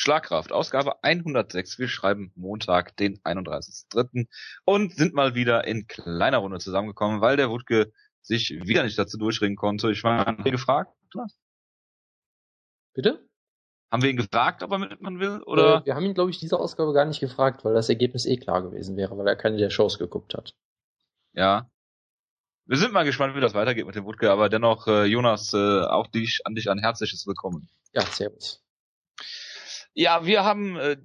Schlagkraft, Ausgabe 106. Wir schreiben Montag, den 31.3. und sind mal wieder in kleiner Runde zusammengekommen, weil der Wutke sich wieder nicht dazu durchringen konnte. Ich war gefragt, Thomas? Bitte? Haben wir ihn gefragt, ob er mitmachen will? Oder? Äh, wir haben ihn, glaube ich, diese Ausgabe gar nicht gefragt, weil das Ergebnis eh klar gewesen wäre, weil er keine der Shows geguckt hat. Ja. Wir sind mal gespannt, wie das weitergeht mit dem Wutke, aber dennoch, äh, Jonas, äh, auch dich, an dich ein herzliches Willkommen. Ja, servus. Ja, wir haben, äh,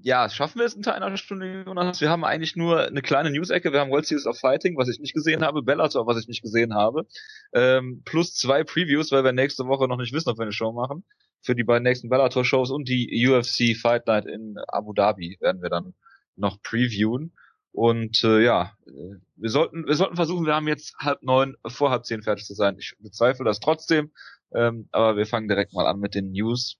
ja, schaffen wir es unter einer Stunde, Jonas? Wir haben eigentlich nur eine kleine News-Ecke. Wir haben World Series of Fighting, was ich nicht gesehen habe, Bellator, was ich nicht gesehen habe, ähm, plus zwei Previews, weil wir nächste Woche noch nicht wissen, ob wir eine Show machen. Für die beiden nächsten Bellator-Shows und die UFC Fight Night in Abu Dhabi werden wir dann noch previewen. Und äh, ja, äh, wir sollten, wir sollten versuchen, wir haben jetzt halb neun, vor halb zehn fertig zu sein. Ich bezweifle das trotzdem, ähm, aber wir fangen direkt mal an mit den News.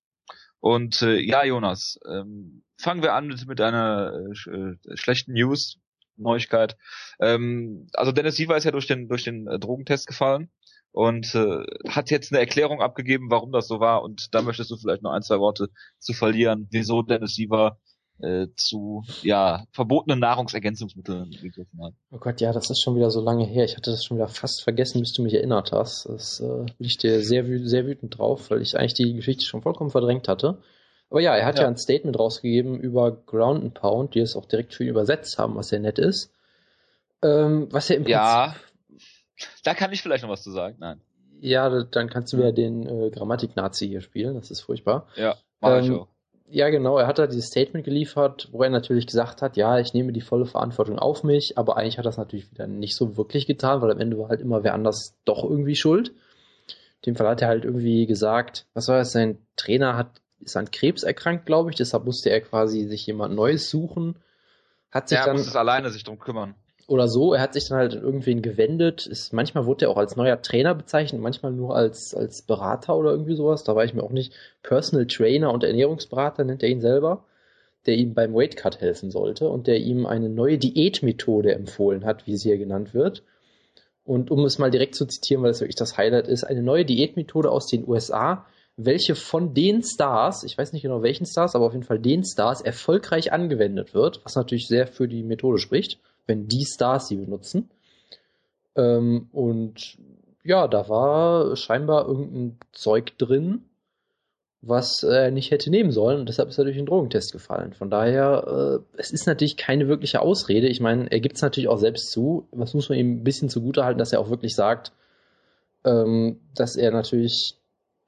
Und äh, ja, Jonas, ähm, fangen wir an mit, mit einer äh, äh, schlechten News, Neuigkeit. Ähm, also Dennis Siever ist ja durch den durch den äh, Drogentest gefallen und äh, hat jetzt eine Erklärung abgegeben, warum das so war. Und da möchtest du vielleicht noch ein, zwei Worte zu verlieren, wieso Dennis Siever äh, zu ja verbotenen Nahrungsergänzungsmitteln gegriffen hat. Oh Gott, ja, das ist schon wieder so lange her. Ich hatte das schon wieder fast vergessen, bis du mich erinnert hast. Das äh, bin ich dir sehr, sehr wütend drauf, weil ich eigentlich die Geschichte schon vollkommen verdrängt hatte. Aber ja, er hat ja, ja ein Statement rausgegeben über Ground and Pound, die es auch direkt für ihn übersetzt haben, was sehr nett ist. Ähm, was ja im Prinzip ja, da kann ich vielleicht noch was zu sagen. Nein. Ja, dann kannst du wieder den äh, Grammatik-Nazi hier spielen. Das ist furchtbar. Ja, mach ähm, ich auch. Ja, genau. Er hat da dieses Statement geliefert, wo er natürlich gesagt hat, ja, ich nehme die volle Verantwortung auf mich, aber eigentlich hat er das natürlich wieder nicht so wirklich getan, weil am Ende war halt immer wer anders doch irgendwie schuld. In dem Fall hat er halt irgendwie gesagt, was war das, sein Trainer hat, ist an Krebs erkrankt, glaube ich, deshalb musste er quasi sich jemand Neues suchen. Hat sich er dann, muss es alleine sich drum kümmern oder so. Er hat sich dann halt irgendwen gewendet. Ist, manchmal wurde er auch als neuer Trainer bezeichnet, manchmal nur als, als Berater oder irgendwie sowas. Da war ich mir auch nicht. Personal Trainer und Ernährungsberater nennt er ihn selber, der ihm beim Weightcut helfen sollte und der ihm eine neue Diätmethode empfohlen hat, wie sie hier genannt wird. Und um es mal direkt zu zitieren, weil das wirklich das Highlight ist, eine neue Diätmethode aus den USA, welche von den Stars, ich weiß nicht genau welchen Stars, aber auf jeden Fall den Stars erfolgreich angewendet wird, was natürlich sehr für die Methode spricht wenn die Stars sie benutzen. Ähm, und ja, da war scheinbar irgendein Zeug drin, was er nicht hätte nehmen sollen und deshalb ist er durch den Drogentest gefallen. Von daher, äh, es ist natürlich keine wirkliche Ausrede. Ich meine, er gibt es natürlich auch selbst zu. Was muss man ihm ein bisschen zugutehalten, dass er auch wirklich sagt, ähm, dass er natürlich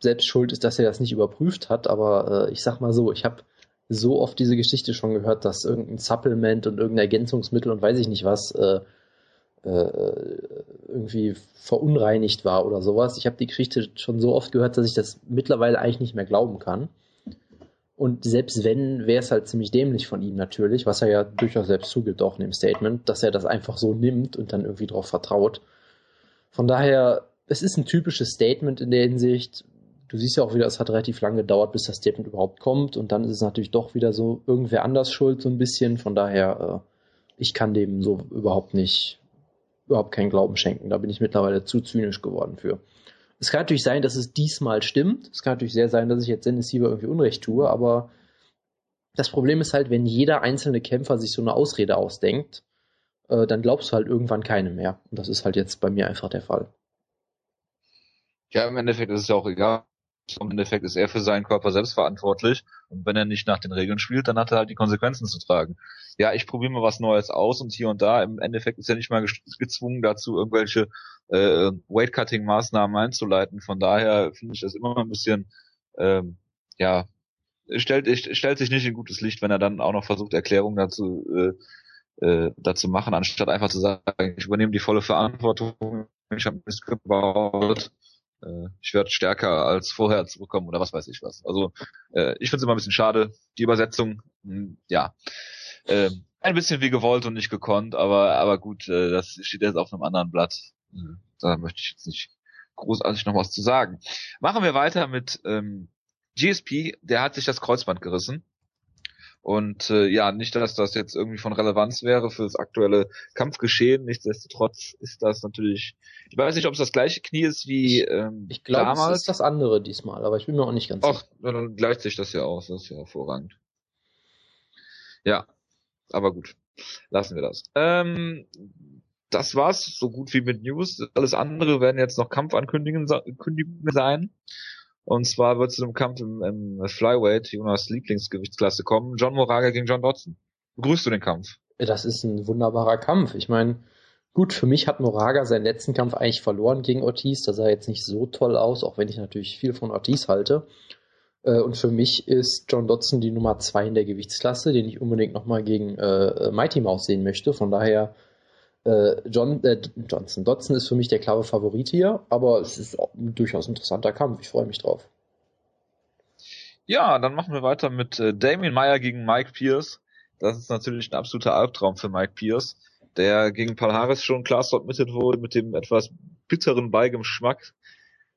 selbst schuld ist, dass er das nicht überprüft hat. Aber äh, ich sag mal so, ich habe so oft diese Geschichte schon gehört, dass irgendein Supplement und irgendein Ergänzungsmittel und weiß ich nicht was äh, äh, irgendwie verunreinigt war oder sowas. Ich habe die Geschichte schon so oft gehört, dass ich das mittlerweile eigentlich nicht mehr glauben kann. Und selbst wenn, wäre es halt ziemlich dämlich von ihm natürlich, was er ja durchaus selbst zugibt, auch in dem Statement, dass er das einfach so nimmt und dann irgendwie drauf vertraut. Von daher, es ist ein typisches Statement in der Hinsicht, du siehst ja auch wieder, es hat relativ lange gedauert, bis das Statement überhaupt kommt und dann ist es natürlich doch wieder so irgendwer anders schuld, so ein bisschen. Von daher, äh, ich kann dem so überhaupt nicht, überhaupt keinen Glauben schenken. Da bin ich mittlerweile zu zynisch geworden für. Es kann natürlich sein, dass es diesmal stimmt. Es kann natürlich sehr sein, dass ich jetzt Dennis Sieber irgendwie Unrecht tue, aber das Problem ist halt, wenn jeder einzelne Kämpfer sich so eine Ausrede ausdenkt, äh, dann glaubst du halt irgendwann keine mehr. Und das ist halt jetzt bei mir einfach der Fall. Ja, im Endeffekt ist es ja auch egal, im Endeffekt ist er für seinen Körper selbst verantwortlich. Und wenn er nicht nach den Regeln spielt, dann hat er halt die Konsequenzen zu tragen. Ja, ich probiere mal was Neues aus und hier und da. Im Endeffekt ist er nicht mal gezwungen dazu, irgendwelche äh, Weight-Cutting-Maßnahmen einzuleiten. Von daher finde ich das immer ein bisschen, ähm, ja, stellt, stellt sich nicht in gutes Licht, wenn er dann auch noch versucht, Erklärungen dazu äh, äh, dazu machen, anstatt einfach zu sagen, ich übernehme die volle Verantwortung, ich habe Mist gebaut, äh, ich werde stärker als vorher zurückkommen oder was weiß ich was. Also äh, ich finde es immer ein bisschen schade. Die Übersetzung, mh, hm, ja, äh, ein bisschen wie gewollt und nicht gekonnt, aber aber gut, äh, das steht jetzt auf einem anderen Blatt. Mhm. Da möchte ich jetzt nicht großartig noch was zu sagen. Machen wir weiter mit ähm, GSP. Der hat sich das Kreuzband gerissen Und äh, ja, nicht, dass das jetzt irgendwie von Relevanz wäre für das aktuelle Kampfgeschehen. Nichtsdestotrotz ist das natürlich. Ich weiß nicht, ob es das gleiche Knie ist wie ähm, ich glaube, damals. es ist das andere diesmal, aber ich bin mir auch nicht ganz sicher. Ach, dann gleicht sich das ja aus. Das ist ja hervorragend. Ja, aber gut, lassen wir das. Ähm, das war's so gut wie mit News. Alles andere werden jetzt noch Kampfankündigungen sein. Und zwar wird es zu einem Kampf im, im Flyweight, Jonas Lieblingsgewichtsklasse kommen. John Moraga gegen John Dodson. Begrüßt du den Kampf? Das ist ein wunderbarer Kampf. Ich meine, gut, für mich hat Moraga seinen letzten Kampf eigentlich verloren gegen Ortiz. Da sah jetzt nicht so toll aus, auch wenn ich natürlich viel von Ortiz halte. Äh, und für mich ist John Dodson die Nummer zwei in der Gewichtsklasse, den ich unbedingt nochmal gegen äh, Mighty Mouse sehen möchte. Von daher äh, John, äh, Johnson Dodson ist für mich der klare Favorit hier, aber es ist ein durchaus interessanter Kampf. Ich freue mich drauf. Ja, dann machen wir weiter mit äh, Damien Meyer gegen Mike Pierce. Das ist natürlich ein absoluter Albtraum für Mike Pierce, der gegen Paul Harris schon klar submitted wurde mit dem etwas bitteren Beigeschmack.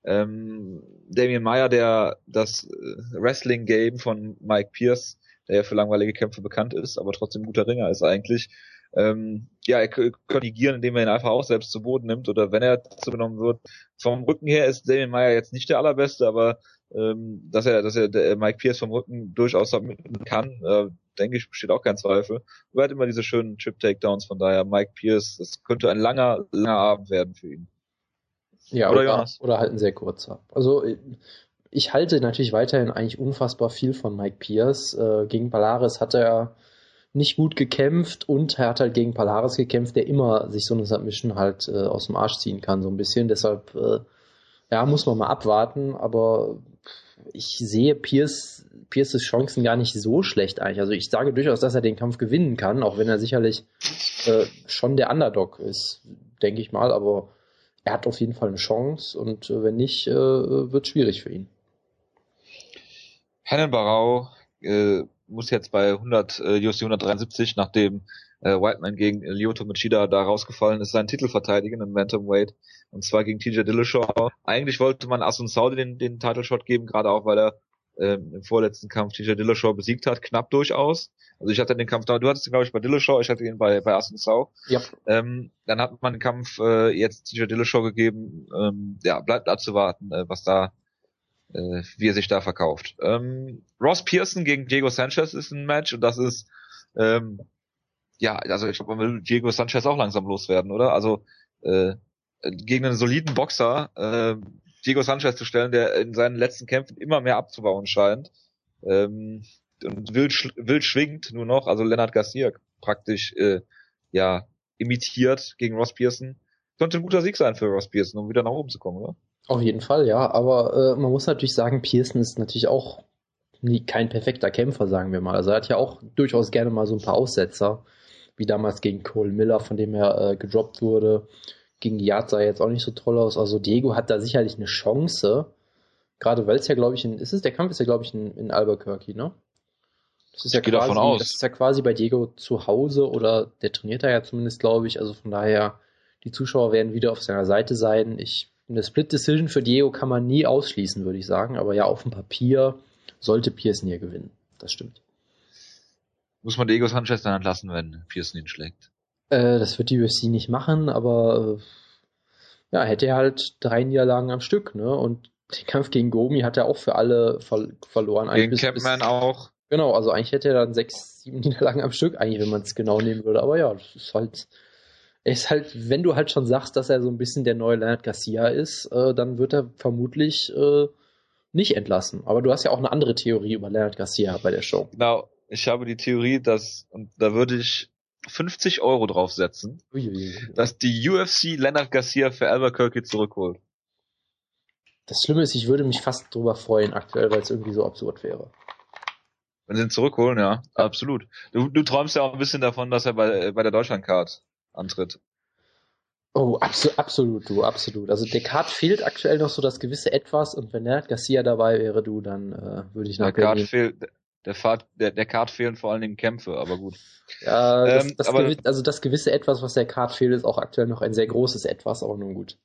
Ähm, Damien Meyer, der das äh, Wrestling-Game von Mike Pierce, der ja für langweilige Kämpfe bekannt ist, aber trotzdem guter Ringer ist eigentlich, ähm, ja, korrigieren, indem er ihn einfach auch selbst zu Boden nimmt oder wenn er zu genommen wird. Vom Rücken her ist Damien Meyer jetzt nicht der allerbeste, aber ähm, dass er, dass er der Mike Pierce vom Rücken durchaus submitten kann, äh, denke ich, besteht auch kein Zweifel. Er hat immer diese schönen Chip-Takedowns, von daher Mike Pierce, das könnte ein langer, langer Abend werden für ihn. Ja, oder, oder, oder halt ein sehr kurzer. Also ich halte natürlich weiterhin eigentlich unfassbar viel von Mike Pierce. Äh, gegen Palaris hat er nicht gut gekämpft und er hat halt gegen Palaris gekämpft, der immer sich so eine Submission halt äh, aus dem Arsch ziehen kann, so ein bisschen. Deshalb, äh, ja, muss man mal abwarten, aber ich sehe Pierce, Pierces Chancen gar nicht so schlecht eigentlich. Also ich sage durchaus, dass er den Kampf gewinnen kann, auch wenn er sicherlich äh, schon der Underdog ist, denke ich mal, aber er hat auf jeden Fall eine Chance und äh, wenn nicht, äh, wird schwierig für ihn. Hennen Barau äh, muss jetzt bei 100, äh, UFC 173, nachdem äh, Whiteman gegen Lyoto Machida da rausgefallen ist, seinen Titel verteidigen im Bantamweight. Und zwar gegen TJ Dillashaw. Eigentlich wollte man Asun Saudi den, den Title Shot geben, gerade auch, weil er ähm, im vorletzten Kampf TJ Dillashaw besiegt hat, knapp durchaus. Also ich hatte den Kampf da, du hattest ihn glaube ich bei Dillashaw, ich hatte ihn bei, bei Asun Sau. Ja. Ähm, dann hat man den Kampf äh, jetzt TJ Dillashaw gegeben. Ähm, ja, bleibt abzuwarten, äh, was da äh, wie er sich da verkauft. Ähm, Ross Pearson gegen Diego Sanchez ist ein Match und das ist ähm, ja, also ich glaube, man will Diego Sanchez auch langsam loswerden, oder? Also äh, gegen einen soliden Boxer äh, Diego Sanchez zu stellen, der in seinen letzten Kämpfen immer mehr abzubauen scheint ähm, und wild, wild schwingt nur noch, also Leonard Garcia praktisch äh, ja imitiert gegen Ross Pearson. Könnte ein guter Sieg sein für Ross Pearson, um wieder nach oben zu kommen, oder? Auf jeden Fall, ja. Aber äh, man muss natürlich sagen, Pearson ist natürlich auch nie, kein perfekter Kämpfer, sagen wir mal. Also er hat ja auch durchaus gerne mal so ein paar Aussetzer, wie damals gegen Cole Miller, von dem er äh, gedroppt wurde. Gegen Yard sah jetzt auch nicht so toll aus. Also Diego hat da sicherlich eine Chance. Gerade weil es ja, glaube ich, in, ist es, der Kampf ist ja, glaube ich, in, in Albuquerque, ne? Das ist, ja quasi, davon aus. das ist ja quasi bei Diego zu Hause oder der trainiert da ja zumindest, glaube ich. Also von daher, die Zuschauer werden wieder auf seiner Seite sein. Ich eine Split Decision für Diego kann man nie ausschließen, würde ich sagen. Aber ja, auf dem Papier sollte Pearson hier gewinnen. Das stimmt. Muss man Diego Sanchez dann entlassen, wenn Pearson ihn schlägt? Äh, das wird die UFC nicht machen, aber äh, ja, hätte er halt drei Niederlagen am Stück, ne? Und den Kampf gegen Gomi hat er auch für alle ver verloren. Gegen bis, Capman bis, auch. Genau, also eigentlich hätte er dann sechs, sieben Niederlagen am Stück, eigentlich, wenn man es genau nehmen würde. Aber ja, das ist halt ist halt, wenn du halt schon sagst, dass er so ein bisschen der neue Leonard Garcia ist, äh, dann wird er vermutlich äh, nicht entlassen. Aber du hast ja auch eine andere Theorie über Leonard Garcia bei der Show. Genau, ich habe die Theorie, dass, und da würde ich 50 Euro draufsetzen, Uiuiui. dass die UFC Leonard Garcia für Albuquerque zurückholt. Das Schlimme ist, ich würde mich fast drüber freuen aktuell, weil es irgendwie so absurd wäre. Wenn sie ihn zurückholen, ja, absolut. Du, du träumst ja auch ein bisschen davon, dass er bei, bei der Deutschlandcard antritt. Oh, abso absolut, du, absolut. Also der Card fehlt aktuell noch so das gewisse Etwas und wenn der Garcia dabei wäre, du, dann äh, würde ich nach der Card fehlt, der, Fahrt, der, der Card fehlen vor allen Dingen Kämpfe, aber gut. Ja, das, ähm, das aber, also das gewisse Etwas, was der Card fehlt, ist auch aktuell noch ein sehr großes Etwas, aber nun gut.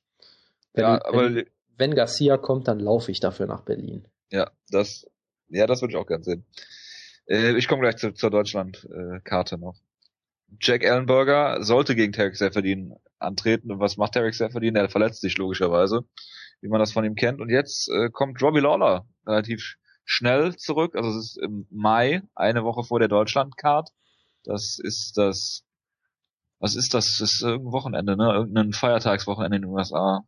Wenn, ja, aber wenn, wenn Garcia kommt, dann laufe ich dafür nach Berlin. Ja, das, ja, das würde ich auch gern sehen. Äh, ich komme gleich zu, zur Deutschland-Karte noch. Jack Ellenberger sollte gegen Tarek Seferdin antreten. Und was macht Tarek Seferdin? Er verletzt sich logischerweise, wie man das von ihm kennt. Und jetzt äh, kommt Robbie Lawler relativ schnell zurück. Also es ist im Mai, eine Woche vor der Deutschland-Card. Das ist das, was ist das? Das ist irgendein Wochenende, ne? Irgendein Feiertagswochenende in den USA.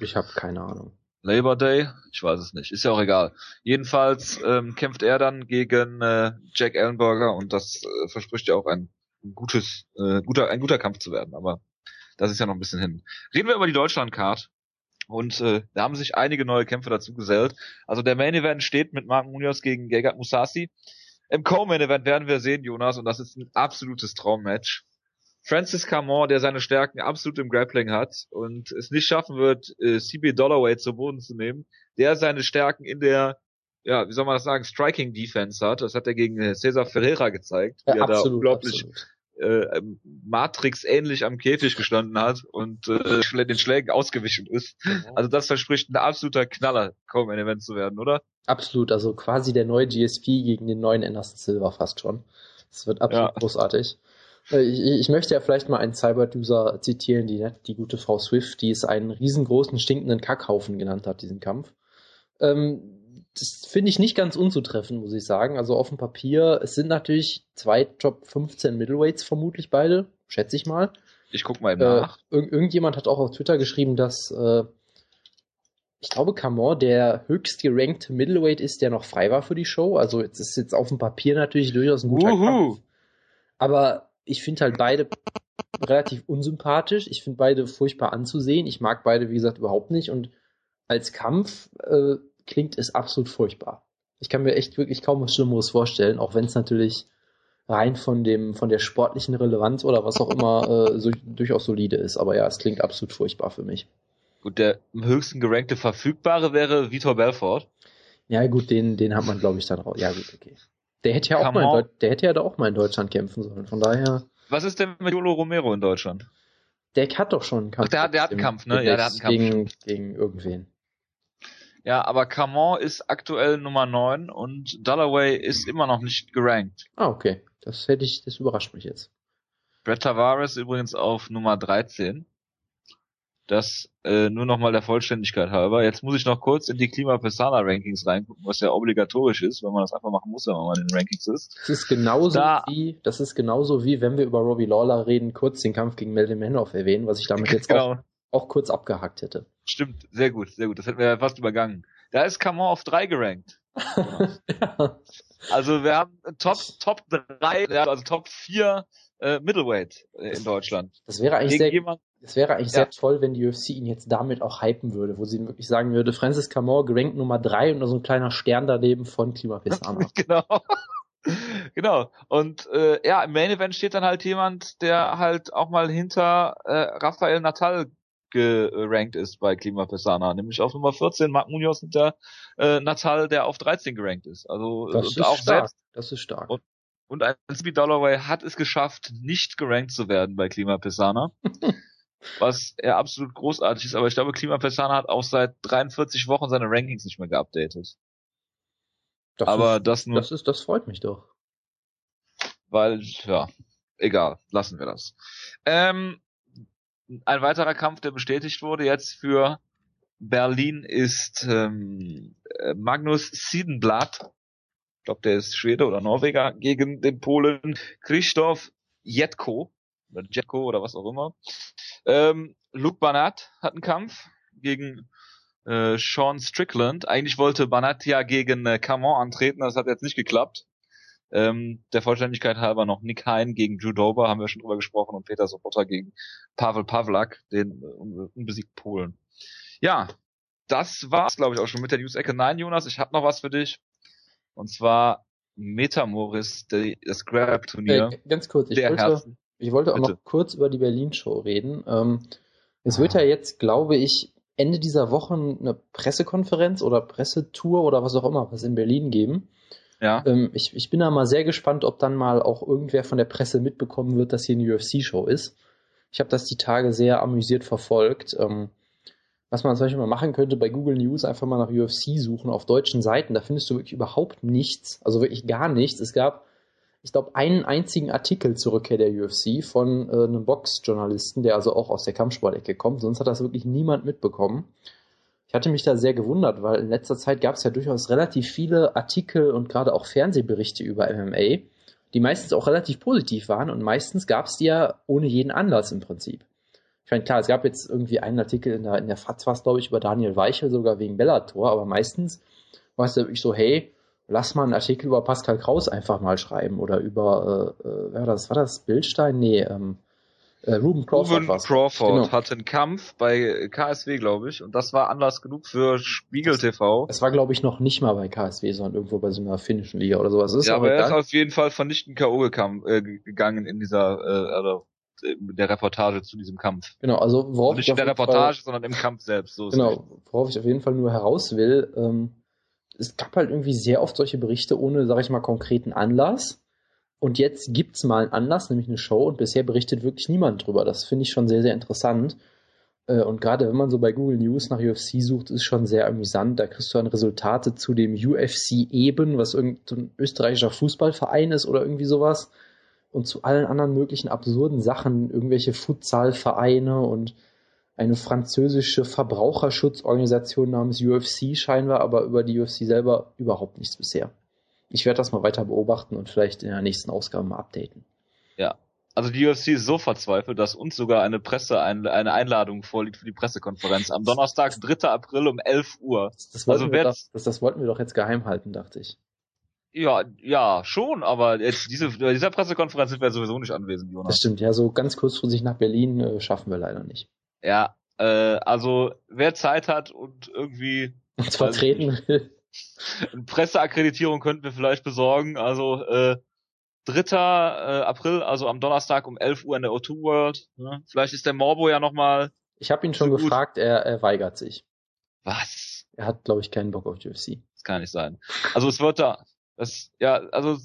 Ich habe keine Ahnung. Labor Day? Ich weiß es nicht. Ist ja auch egal. Jedenfalls ähm, kämpft er dann gegen äh, Jack Ellenberger und das äh, verspricht ja auch ein gutes, äh, guter, ein guter Kampf zu werden. Aber das ist ja noch ein bisschen hin. Reden wir über die Deutschland-Card. Und äh, da haben sich einige neue Kämpfe dazu gesellt. Also der Main Event steht mit Mark Munoz gegen Gegard Musasi. Im Co-Main Event werden wir sehen, Jonas, und das ist ein absolutes Traummatch. Francis Camon, der seine Stärken absolut im Grappling hat und es nicht schaffen wird, äh, CB Dollaway zu Boden zu nehmen, der seine Stärken in der, ja, wie soll man das sagen, Striking Defense hat. Das hat er gegen äh, Cesar Ferreira gezeigt, Ja, wie er absolut, da unglaublich absolut. Äh, Matrix ähnlich am Käfig gestanden hat und äh, den Schlägen ausgewichen ist. Also das verspricht ein absoluter Knaller, kaum ein Event zu werden, oder? Absolut, also quasi der neue GSP gegen den neuen Anderson Silver fast schon. Das wird absolut Ja. großartig. Äh, Ich, ich möchte ja vielleicht mal einen Cyber-User zitieren, die, die gute Frau Swift, die es einen riesengroßen stinkenden Kackhaufen genannt hat, diesen Kampf. Ähm, das finde ich nicht ganz unzutreffend, muss ich sagen. Also auf dem Papier, es sind natürlich zwei Top 15 Middleweights vermutlich beide, schätze ich mal. Ich guck mal eben Äh, nach. irg irgendjemand hat auch auf Twitter geschrieben, dass äh, ich glaube, Camon der höchst gerankte Middleweight ist, der noch frei war für die Show. Also jetzt ist jetzt auf dem Papier natürlich durchaus ein guter Wuhu. Kampf. Aber ich finde halt beide relativ unsympathisch. Ich finde beide furchtbar anzusehen. Ich mag beide, wie gesagt, überhaupt nicht. Und als Kampf äh, klingt es absolut furchtbar. Ich kann mir echt wirklich kaum was Schlimmeres vorstellen, auch wenn es natürlich rein von dem, von der sportlichen Relevanz oder was auch immer äh, so, durchaus solide ist. Aber ja, es klingt absolut furchtbar für mich. Gut, der am höchsten gerankte Verfügbare wäre Vitor Belfort. Ja, gut, den, den hat man, glaube ich, dann raus. Ja, gut, okay. Der hätte ja auch Come mal in der hätte ja da auch mal in Deutschland kämpfen sollen. Von daher, Was ist denn mit Jolo Romero in Deutschland? der hat doch schon einen Kampf. Ach, der hat- der hat einen. Kampf, ne? Ja, der hat einen Kampf, Gegen, gegen irgendwen. Ja, aber Camon ist aktuell Nummer 9 und Dalloway ist immer noch nicht gerankt. Ah, okay. Das hätte ich, das überrascht mich jetzt. Brett Tavares übrigens auf Nummer 13. Das äh, nur nochmal der Vollständigkeit halber. Jetzt muss ich noch kurz in die Klima Pesana Rankings reingucken, was ja obligatorisch ist, wenn man das einfach machen muss, wenn man in den Rankings ist. Das ist genauso Da- wie, das ist genauso wie, wenn wir über Robbie Lawler reden, kurz den Kampf gegen Melvin Manhoff erwähnen, was ich damit jetzt genau. auch, auch kurz abgehakt hätte. Stimmt, sehr gut, sehr gut. Das hätten wir ja fast übergangen. Da ist Camon auf 3 gerankt. ja. Also wir haben Top Top 3, ja, also Top 4 äh, Middleweight äh, in Deutschland. Das wäre eigentlich Gegen sehr, das wäre eigentlich Ja. sehr toll, wenn die UFC ihn jetzt damit auch hypen würde, wo sie wirklich sagen würde, Francis Camor gerankt Nummer drei und so ein kleiner Stern daneben von Klima Pesana. genau. genau. Und äh, ja, im Main Event steht dann halt jemand, der halt auch mal hinter äh, Rafael Natal gerankt ist bei Klima Pesana, nämlich auf Nummer 14 Mark Munoz hinter äh, Natal, der auf 13 gerankt ist. Also Das und ist auch stark. selbst Das ist stark. Und- und ein Speed Dalloway hat es geschafft, nicht gerankt zu werden bei Klima Pesana. was ja absolut großartig ist, aber ich glaube, Klima Pesana hat auch seit 43 Wochen seine Rankings nicht mehr geupdatet. Das aber ist, das nur, das ist, das freut mich doch. weil, ja, egal, lassen wir das. Ähm, ein weiterer Kampf, der bestätigt wurde jetzt für Berlin ist ähm, äh, Magnus Siedenblatt. Ich glaube, der ist Schwede oder Norweger gegen den Polen Krzysztof Jetko oder Jetko oder was auch immer. Ähm, Luke Banat hat einen Kampf gegen äh, Sean Strickland. Eigentlich wollte Banat ja gegen äh, Camon antreten, das hat jetzt nicht geklappt. Ähm, der Vollständigkeit halber noch Nick Hein gegen Drew Dober, haben wir schon drüber gesprochen, und Peter Sobotta gegen Pavel Pavlak, den äh, un- unbesiegten Polen. Ja, das war's, glaube ich, auch schon mit der News-Ecke. Nein, Jonas, ich habe noch was für dich. Und zwar Metamoris, die- das Grab-Turnier Äh, ganz kurz, ich wollte, Herzen. ich wollte auch Bitte. noch kurz über die Berlin-Show reden. Ähm, es wird ja jetzt, glaube ich, Ende dieser Woche eine Pressekonferenz oder Pressetour oder was auch immer was in Berlin geben. Ja, Ähm, ich, ich bin da mal sehr gespannt, ob dann mal auch irgendwer von der Presse mitbekommen wird, dass hier eine UFC-Show ist. Ich habe das die Tage sehr amüsiert verfolgt. Ähm, was man zum Beispiel mal machen könnte, bei Google News einfach mal nach UFC suchen auf deutschen Seiten. Da findest du wirklich überhaupt nichts, also wirklich gar nichts. Es gab, ich glaube, einen einzigen Artikel zur Rückkehr der UFC von äh, einem Boxjournalisten, der also auch aus der Kampfsportecke kommt. Sonst hat das wirklich niemand mitbekommen. Ich hatte mich da sehr gewundert, weil in letzter Zeit gab es ja durchaus relativ viele Artikel und gerade auch Fernsehberichte über MMA, die meistens auch relativ positiv waren und meistens gab es die ja ohne jeden Anlass im Prinzip. Ich meine, klar, es gab jetzt irgendwie einen Artikel in der, in der FAZ, was glaube ich, über Daniel Weichel, sogar wegen Bellator, aber meistens war es ja wirklich so, hey, lass mal einen Artikel über Pascal Kraus einfach mal schreiben oder über, äh, äh, war das, war das Bildstein? Nee, ähm, äh, Ruben Crawford. Ruben Crawford genau. hatte einen Kampf bei KSW, glaube ich, und das war Anlass genug für Spiegel TV. Es war, glaube ich, noch nicht mal bei KSW, sondern irgendwo bei so einer finnischen Liga oder sowas. ja, aber er ist auf jeden Fall vernichtend K.O. Äh, gegangen in dieser, äh, also der Reportage zu diesem Kampf. Genau, also worauf nicht in der Reportage, Fall, sondern im Kampf selbst. So genau, worauf ich auf jeden Fall nur heraus will, ähm, es gab halt irgendwie sehr oft solche Berichte ohne, sag ich mal, konkreten Anlass. Und jetzt gibt's mal einen Anlass, nämlich eine Show, und bisher berichtet wirklich niemand drüber. Das finde ich schon sehr, sehr interessant. Äh, und gerade wenn man so bei Google News nach UFC sucht, ist schon sehr amüsant. Da kriegst du dann Resultate zu dem UFC eben, was irgendein österreichischer Fußballverein ist oder irgendwie sowas und zu allen anderen möglichen absurden Sachen, irgendwelche Futsalvereine und eine französische Verbraucherschutzorganisation namens UFC scheinbar, aber über die UFC selber überhaupt nichts bisher. Ich werde das mal weiter beobachten und vielleicht in der nächsten Ausgabe mal updaten. Ja, also die UFC ist so verzweifelt, dass uns sogar eine Presse eine Einladung vorliegt für die Pressekonferenz am Donnerstag, 3. April um 11 Uhr. Das, das, also wir doch, das, das wollten wir doch jetzt geheim halten, dachte ich. Ja, ja, schon, aber jetzt diese, bei dieser Pressekonferenz sind wir sowieso nicht anwesend, Jonas. Das stimmt, ja, so ganz kurzfristig nach Berlin äh, schaffen wir leider nicht. Ja, äh, also wer Zeit hat und irgendwie uns vertreten will. Eine Presseakkreditierung könnten wir vielleicht besorgen. Also äh, 3. Äh, April, also am Donnerstag um 11 Uhr in der O2 World. Ne? Vielleicht ist der Morbo ja nochmal. Ich habe ihn schon so gefragt, er, er weigert sich. Was? Er hat, glaube ich, keinen Bock auf UFC. Das kann nicht sein. Also es wird da, das, ja, also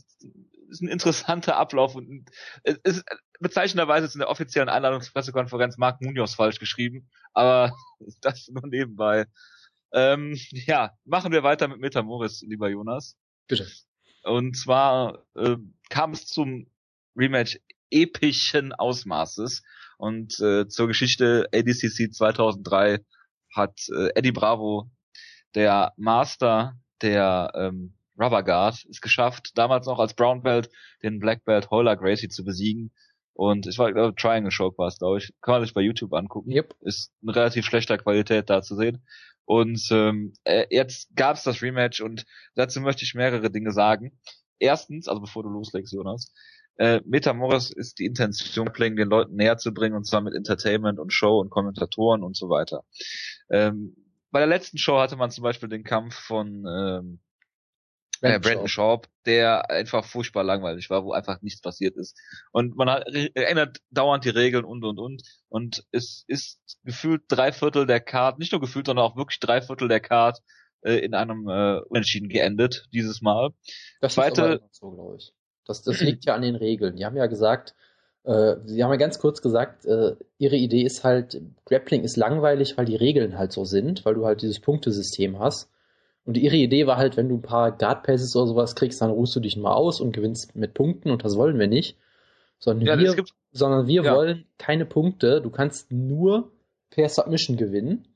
ist ein interessanter Ablauf und es ist bezeichnenderweise ist in der offiziellen Einladungspressekonferenz Mark Munoz falsch geschrieben, aber das nur nebenbei. Ähm, ja, machen wir weiter mit Metamoris, lieber Jonas. Bitte. Und zwar äh, kam es zum Rematch epischen Ausmaßes und äh, zur Geschichte ADCC 2003 hat äh, Eddie Bravo, der Master der ähm, Rubber Guard es geschafft, damals noch als Brown Belt den Black Belt Hoyler Gracie zu besiegen. Und ich war, glaube Triangle Show war es, glaube ich. Kann man sich bei YouTube angucken. Yep. Ist in relativ schlechter Qualität da zu sehen. Und ähm, äh, jetzt gab es das Rematch und dazu möchte ich mehrere Dinge sagen. Erstens, also bevor du loslegst, Jonas, äh, Metamoris ist die Intention, Playing den Leuten näher zu bringen, und zwar mit Entertainment und Show und Kommentatoren und so weiter. Ähm, bei der letzten Show hatte man zum Beispiel den Kampf von ähm, Brandon, äh, Brandon Schaub, der einfach furchtbar langweilig war, wo einfach nichts passiert ist. Und man hat, erinnert dauernd die Regeln und und und. Und es ist gefühlt drei Viertel der Card, nicht nur gefühlt, sondern auch wirklich drei Viertel der Card äh, in einem äh, Unentschieden geendet, dieses Mal. Das Zweite, ist so, glaube ich. Das, das liegt ja an den Regeln. Die haben ja gesagt, äh, sie haben ja ganz kurz gesagt, äh, ihre Idee ist halt, Grappling ist langweilig, weil die Regeln halt so sind, weil du halt dieses Punktesystem hast. Und ihre Idee war halt, wenn du ein paar Guard Passes oder sowas kriegst, dann ruhst du dich mal aus und gewinnst mit Punkten und das wollen wir nicht. Sondern ja, wir, sondern wir ja. wollen keine Punkte. Du kannst nur per Submission gewinnen.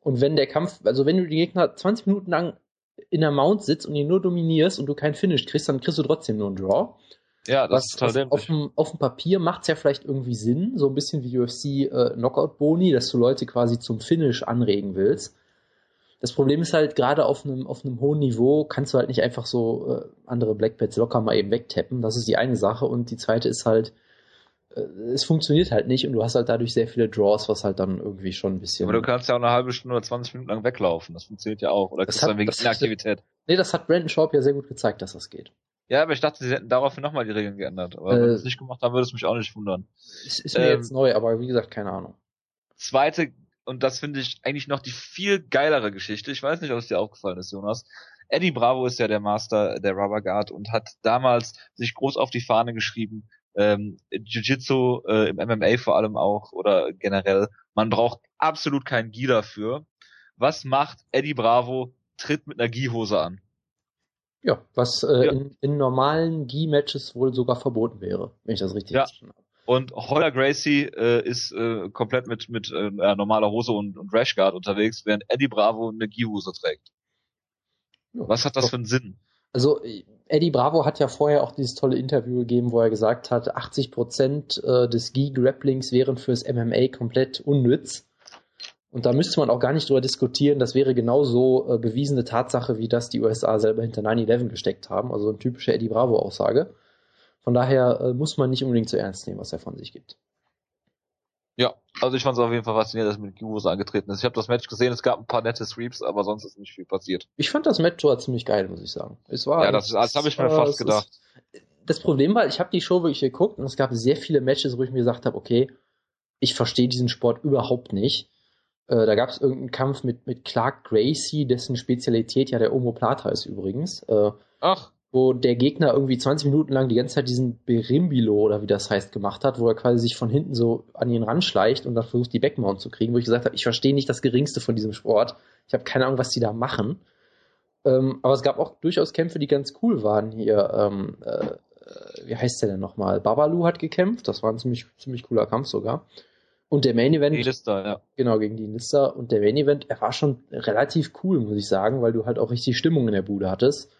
Und wenn der Kampf, also wenn du die Gegner 20 Minuten lang in der Mount sitzt und ihn nur dominierst und du keinen Finish kriegst, dann kriegst du trotzdem nur einen Draw. Ja, das was, ist total auf dem, auf dem Papier macht's ja vielleicht irgendwie Sinn, so ein bisschen wie UFC äh, Knockout Boni, dass du Leute quasi zum Finish anregen willst. Das Problem ist halt, gerade auf einem, auf einem hohen Niveau kannst du halt nicht einfach so äh, andere Blackpads locker mal eben wegtappen. Das ist die eine Sache. Und die zweite ist halt, äh, es funktioniert halt nicht und du hast halt dadurch sehr viele Draws, was halt dann irgendwie schon ein bisschen. Aber du kannst ja auch eine halbe Stunde oder 20 Minuten lang weglaufen. Das funktioniert ja auch. Oder das hat, dann wegen Inaktivität? Nee, das hat Brandon Sharp ja sehr gut gezeigt, dass das geht. Ja, aber ich dachte, sie hätten daraufhin nochmal die Regeln geändert. Aber äh, wenn sie es nicht gemacht haben, würde es mich auch nicht wundern. Ist, ist mir ähm, jetzt neu, aber wie gesagt, keine Ahnung. Zweite und das finde ich eigentlich noch die viel geilere Geschichte. Ich weiß nicht, ob es dir aufgefallen ist, Jonas. Eddie Bravo ist ja der Master der Rubber Guard und hat damals sich groß auf die Fahne geschrieben, ähm, Jiu-Jitsu, äh, im MMA vor allem auch oder generell. Man braucht absolut kein Gi dafür. Was macht Eddie Bravo? Tritt mit einer Gi-Hose an. Ja, was äh, ja. In, in, normalen Gi-Matches wohl sogar verboten wäre, wenn ich das richtig ja. verstanden habe. Und Holler Gracie äh, ist äh, komplett mit mit äh, normaler Hose und, und Rashguard unterwegs, während Eddie Bravo eine Gi-Hose trägt. Was hat das für einen Sinn? Also Eddie Bravo hat ja vorher auch dieses tolle Interview gegeben, wo er gesagt hat, 80 Prozent äh, des Gi-Grapplings wären fürs MMA komplett unnütz. Und da müsste man auch gar nicht drüber diskutieren. Das wäre genauso äh, bewiesene Tatsache, wie das die USA selber hinter 9-11 gesteckt haben. Also eine typische Eddie Bravo-Aussage. Von daher äh, muss man nicht unbedingt zu ernst nehmen, was er von sich gibt. Ja, also ich fand es auf jeden Fall faszinierend, dass mit Guwos angetreten ist. Ich habe das Match gesehen, es gab ein paar nette Sweeps, aber sonst ist nicht viel passiert. Ich fand das Match sogar ziemlich geil, muss ich sagen. Es war, ja, das, das habe ich mir fast gedacht. Ist, das Problem war, ich habe die Show wirklich geguckt und es gab sehr viele Matches, wo ich mir gesagt habe, okay, ich verstehe diesen Sport überhaupt nicht. Äh, da gab es irgendeinen Kampf mit, mit Clark Gracie, dessen Spezialität ja der Omoplata ist übrigens. Äh, Ach wo der Gegner irgendwie 20 Minuten lang die ganze Zeit diesen Berimbilo oder wie das heißt gemacht hat, wo er quasi sich von hinten so an ihn ranschleicht und dann versucht, die Backmount zu kriegen, wo ich gesagt habe, ich verstehe nicht das Geringste von diesem Sport. Ich habe keine Ahnung, was die da machen. Ähm, aber es gab auch durchaus Kämpfe, die ganz cool waren hier. Ähm, äh, wie heißt der denn nochmal? Babalu hat gekämpft, das war ein ziemlich, ziemlich cooler Kampf sogar. Und der Main Event. Die Lista, ja. Genau, gegen die Lista. Und der Main Event, er war schon relativ cool, muss ich sagen, weil du halt auch richtig Stimmung in der Bude hattest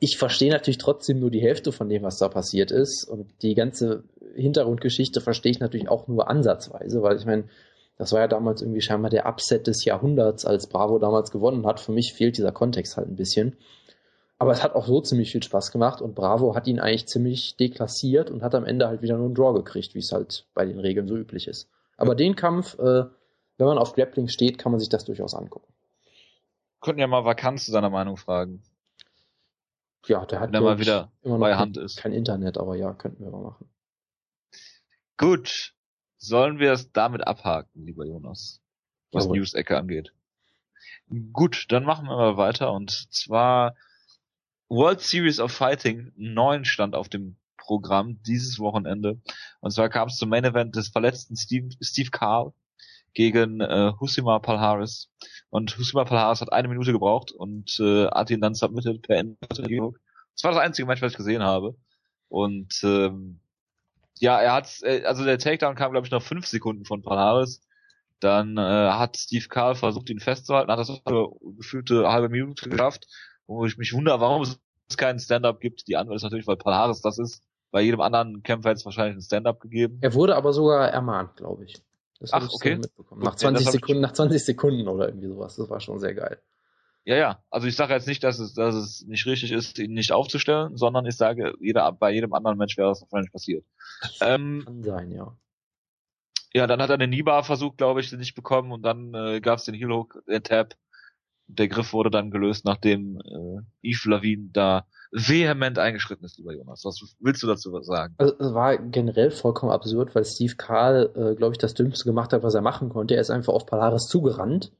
ich verstehe natürlich trotzdem nur die Hälfte von dem, was da passiert ist. Und die ganze Hintergrundgeschichte verstehe ich natürlich auch nur ansatzweise, weil ich meine, das war ja damals irgendwie scheinbar der Upset des Jahrhunderts, als Bravo damals gewonnen hat. Für mich fehlt dieser Kontext halt ein bisschen. Aber es hat auch so ziemlich viel Spaß gemacht und Bravo hat ihn eigentlich ziemlich deklassiert und hat am Ende halt wieder nur einen Draw gekriegt, wie es halt bei den Regeln so üblich ist. Aber den Kampf, äh, wenn man auf Grappling steht, kann man sich das durchaus angucken. Könnten ja mal Vakanz zu seiner Meinung fragen. Ja, der hat Wenn er mal wieder immer bei Hand ist. Kein Internet, aber ja, könnten wir mal machen. Gut. Sollen wir es damit abhaken, lieber Jonas? Was Jawohl. News-Ecke angeht. Gut, dann machen wir mal weiter und zwar World Series of Fighting, neun stand auf dem Programm dieses Wochenende. Und zwar kam es zum Main Event des verletzten Steve, Steve Carl gegen äh, Husima Palhares. Und Husima Palhares hat eine Minute gebraucht und äh, hat ihn dann submitted per Interview. Das war das einzige Match, was ich gesehen habe. Und ähm, ja, er hat, äh, also der Takedown kam, glaube ich, noch fünf Sekunden von Palhares. Dann äh, hat Steve Carl versucht, ihn festzuhalten, hat das für gefühlte halbe Minute geschafft. Wo ich mich wundere, warum es keinen Stand-up gibt. Die Antwort ist natürlich, weil Palhares das ist. Bei jedem anderen Kämpfer hätte es wahrscheinlich einen Stand-up gegeben. Er wurde aber sogar ermahnt, glaube ich. Das Ach, okay. Mitbekommen. Nach 20 ja, Sekunden, nach 20 Sekunden oder irgendwie sowas. Das war schon sehr geil. Ja, ja. Also ich sage jetzt nicht, dass es, dass es nicht richtig ist, ihn nicht aufzustellen, sondern ich sage, jeder, bei jedem anderen Mensch wäre das wahrscheinlich passiert. Ähm, Kann sein, ja. Ja, dann hat er den Nibar versucht, glaube ich, den nicht bekommen und dann äh, gab es den Heel Hook, den Tap. Der Griff wurde dann gelöst, nachdem äh, Yves Lavin da vehement eingeschritten ist, lieber Jonas. Was willst du dazu sagen? Also es war generell vollkommen absurd, weil Steve Karl, äh, glaube ich, das Dümmste gemacht hat, was er machen konnte. Er ist einfach auf Polaris zugerannt.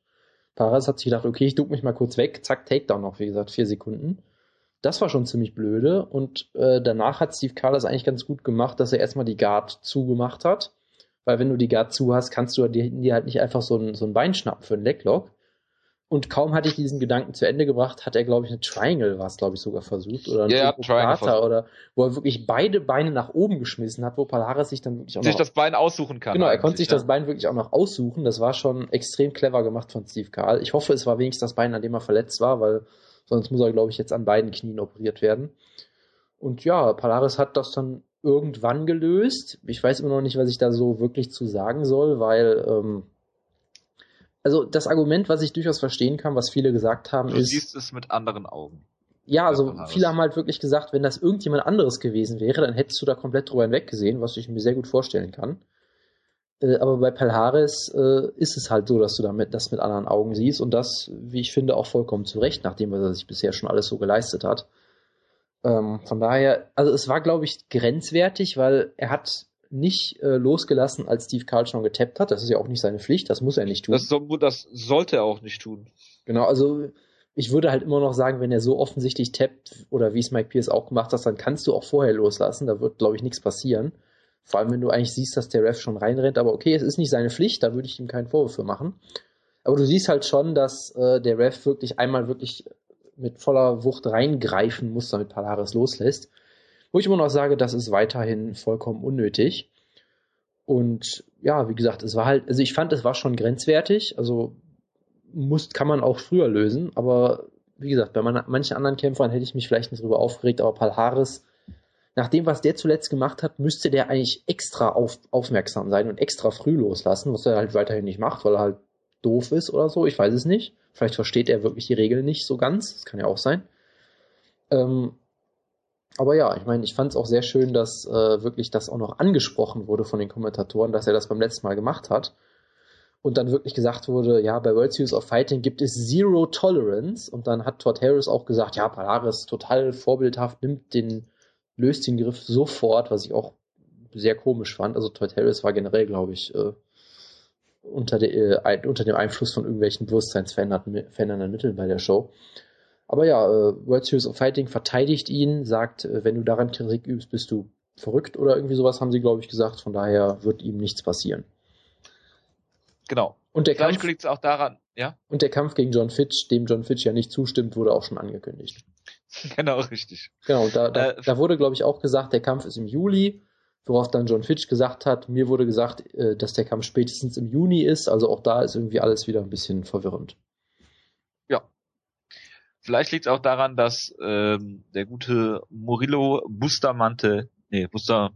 Polaris hat sich gedacht, okay, ich duck mich mal kurz weg, zack, Takedown noch, wie gesagt, vier Sekunden. Das war schon ziemlich blöde und äh, danach hat Steve Karl das eigentlich ganz gut gemacht, dass er erstmal die Guard zugemacht hat. Weil wenn du die Guard zu hast, kannst du dir halt nicht einfach so ein, so ein Bein schnappen für einen Leglock. Und kaum hatte ich diesen Gedanken zu Ende gebracht, hat er, glaube ich, eine Triangle war es, glaube ich, sogar versucht. Oder ein ja, Triangle oder wo er wirklich beide Beine nach oben geschmissen hat, wo Palaris sich dann wirklich auch sich noch, das Bein aussuchen kann. Genau, er konnte sich ja. das Bein wirklich auch noch aussuchen. Das war schon extrem clever gemacht von Steve Karl. Ich hoffe, es war wenigstens das Bein, an dem er verletzt war, weil sonst muss er, glaube ich, jetzt an beiden Knien operiert werden. Und ja, Palaris hat das dann irgendwann gelöst. Ich weiß immer noch nicht, was ich da so wirklich zu sagen soll, weil ähm, also das Argument, was ich durchaus verstehen kann, was viele gesagt haben, du ist. Du siehst es mit anderen Augen. Ja, also viele haben halt wirklich gesagt, wenn das irgendjemand anderes gewesen wäre, dann hättest du da komplett drüber hinweggesehen, was ich mir sehr gut vorstellen kann. Äh, aber bei Palhares äh, ist es halt so, dass du damit das mit anderen Augen siehst und das, wie ich finde, auch vollkommen zu Recht, nachdem was er sich bisher schon alles so geleistet hat. Ähm, von daher, also es war, glaube ich, grenzwertig, weil er hat nicht äh, losgelassen, als Steve Carl schon getappt hat. Das ist ja auch nicht seine Pflicht, das muss er nicht tun. Das, so, das sollte er auch nicht tun. Genau, also ich würde halt immer noch sagen, wenn er so offensichtlich tappt oder wie es Mike Pierce auch gemacht hat, dann kannst du auch vorher loslassen. Da wird, glaube ich, nichts passieren. Vor allem, wenn du eigentlich siehst, dass der Ref schon reinrennt. Aber okay, es ist nicht seine Pflicht, da würde ich ihm keinen Vorwurf für machen. Aber du siehst halt schon, dass äh, der Ref wirklich einmal wirklich mit voller Wucht reingreifen muss, damit Palaris loslässt. Wo ich immer noch sage, das ist weiterhin vollkommen unnötig. Und ja, wie gesagt, es war halt, also ich fand, es war schon grenzwertig. Also muss, kann man auch früher lösen, aber wie gesagt, bei manchen anderen Kämpfern hätte ich mich vielleicht nicht drüber aufgeregt, aber Palhares, nach dem, was der zuletzt gemacht hat, müsste der eigentlich extra auf, aufmerksam sein und extra früh loslassen, was er halt weiterhin nicht macht, weil er halt doof ist oder so, ich weiß es nicht. Vielleicht versteht er wirklich die Regeln nicht so ganz, das kann ja auch sein. Ähm, aber ja, ich meine, ich fand es auch sehr schön, dass äh, wirklich das auch noch angesprochen wurde von den Kommentatoren, dass er das beim letzten Mal gemacht hat. Und dann wirklich gesagt wurde, ja, bei World Series of Fighting gibt es Zero Tolerance. Und dann hat Todd Harris auch gesagt, ja, Polaris total vorbildhaft, nimmt den, löst den Griff sofort, was ich auch sehr komisch fand. Also Todd Harris war generell, glaube ich, äh, unter, de, äh, unter dem Einfluss von irgendwelchen bewusstseinsverändernden Mitteln bei der Show. Aber ja, äh, World Series of Fighting verteidigt ihn, sagt, äh, wenn du daran Kritik übst, bist du verrückt oder irgendwie sowas, haben sie, glaube ich, gesagt. Von daher wird ihm nichts passieren. Genau. Und der Vielleicht liegt es auch daran, ja? Und der Kampf gegen John Fitch, dem John Fitch ja nicht zustimmt, wurde auch schon angekündigt. Genau, richtig. Genau, da, da, äh, da wurde, glaube ich, auch gesagt, der Kampf ist im Juli, worauf dann John Fitch gesagt hat, mir wurde gesagt, äh, dass der Kampf spätestens im Juni ist, also auch da ist irgendwie alles wieder ein bisschen verwirrend. Vielleicht liegt es auch daran, dass ähm, der gute Murillo Bustamante, nee, Buster,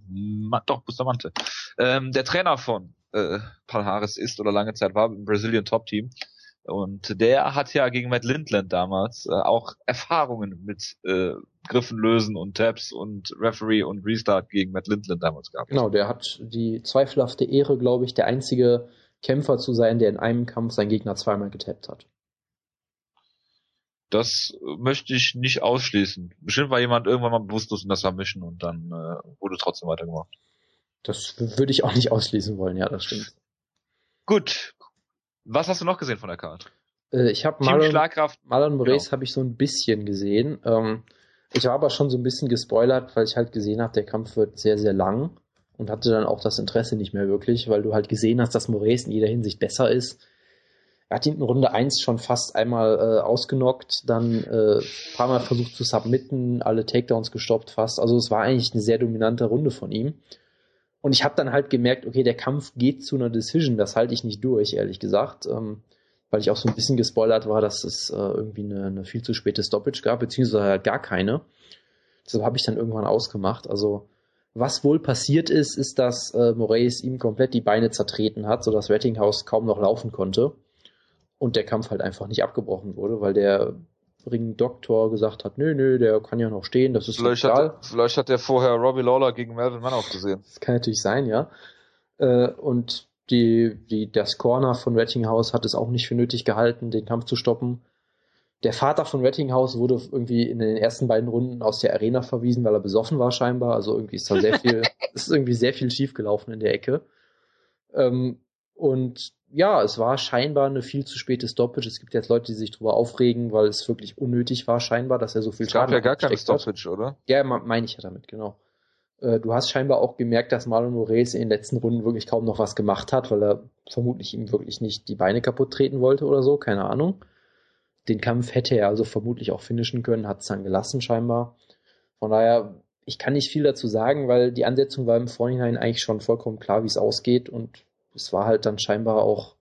doch, Bustamante, ähm, der Trainer von äh, Palhares ist oder lange Zeit war im Brazilian Top Team. Und der hat ja gegen Matt Lindland damals äh, auch Erfahrungen mit äh, Griffen lösen und Tabs und Referee und Restart gegen Matt Lindland damals gehabt. Genau, der hat die zweifelhafte Ehre, glaube ich, der einzige Kämpfer zu sein, der in einem Kampf seinen Gegner zweimal getappt hat. Das möchte ich nicht ausschließen. Bestimmt war jemand irgendwann mal bewusstlos in das Vermischen und dann äh, wurde trotzdem weitergemacht. Das würde ich auch nicht ausschließen wollen, ja, das stimmt. Gut. Was hast du noch gesehen von der Karte? Äh, ich habe Marlon, Schlagkraft. Marlon Moraes genau. habe ich so ein bisschen gesehen. Ähm, ich war aber schon so ein bisschen gespoilert, weil ich halt gesehen habe, der Kampf wird sehr, sehr lang und hatte dann auch das Interesse nicht mehr wirklich, weil du halt gesehen hast, dass Moraes in jeder Hinsicht besser ist. Er hat ihn in Runde 1 schon fast einmal äh, ausgenockt, dann äh, paar Mal versucht zu submitten, alle Takedowns gestoppt fast. Also es war eigentlich eine sehr dominante Runde von ihm. Und ich habe dann halt gemerkt, okay, der Kampf geht zu einer Decision, das halte ich nicht durch, ehrlich gesagt. Ähm, weil ich auch so ein bisschen gespoilert war, dass es äh, irgendwie eine, eine viel zu späte Stoppage gab, beziehungsweise halt gar keine. Deshalb habe ich dann irgendwann ausgemacht. Also was wohl passiert ist, ist, dass äh, Moraes ihm komplett die Beine zertreten hat, sodass Rettinghaus kaum noch laufen konnte und der Kampf halt einfach nicht abgebrochen wurde, weil der Ring-Doktor gesagt hat, nö, nö, der kann ja noch stehen, das ist vielleicht egal. Hat, vielleicht hat er vorher Robbie Lawler gegen Melvin Manoff gesehen. Das kann natürlich sein, ja. Äh, und die, die, das Corner von Rettinghaus hat es auch nicht für nötig gehalten, den Kampf zu stoppen. Der Vater von Rettinghaus wurde irgendwie in den ersten beiden Runden aus der Arena verwiesen, weil er besoffen war scheinbar. Also irgendwie ist da sehr viel, ist irgendwie sehr viel schiefgelaufen in der Ecke. Ähm, und ja, es war scheinbar eine viel zu späte Stoppage. Es gibt jetzt Leute, die sich darüber aufregen, weil es wirklich unnötig war, scheinbar, dass er so viel Schaden hat. Es gab ja gar keine Stoppage, hat. oder? Ja, meine ich ja damit, genau. Äh, du hast scheinbar auch gemerkt, dass Marlon Moraes in den letzten Runden wirklich kaum noch was gemacht hat, weil er vermutlich ihm wirklich nicht die Beine kaputt treten wollte oder so, keine Ahnung. Den Kampf hätte er also vermutlich auch finishen können, hat es dann gelassen scheinbar. Von daher, ich kann nicht viel dazu sagen, weil die Ansetzung war im Vorhinein eigentlich schon vollkommen klar, wie es ausgeht und es war halt dann scheinbar auch,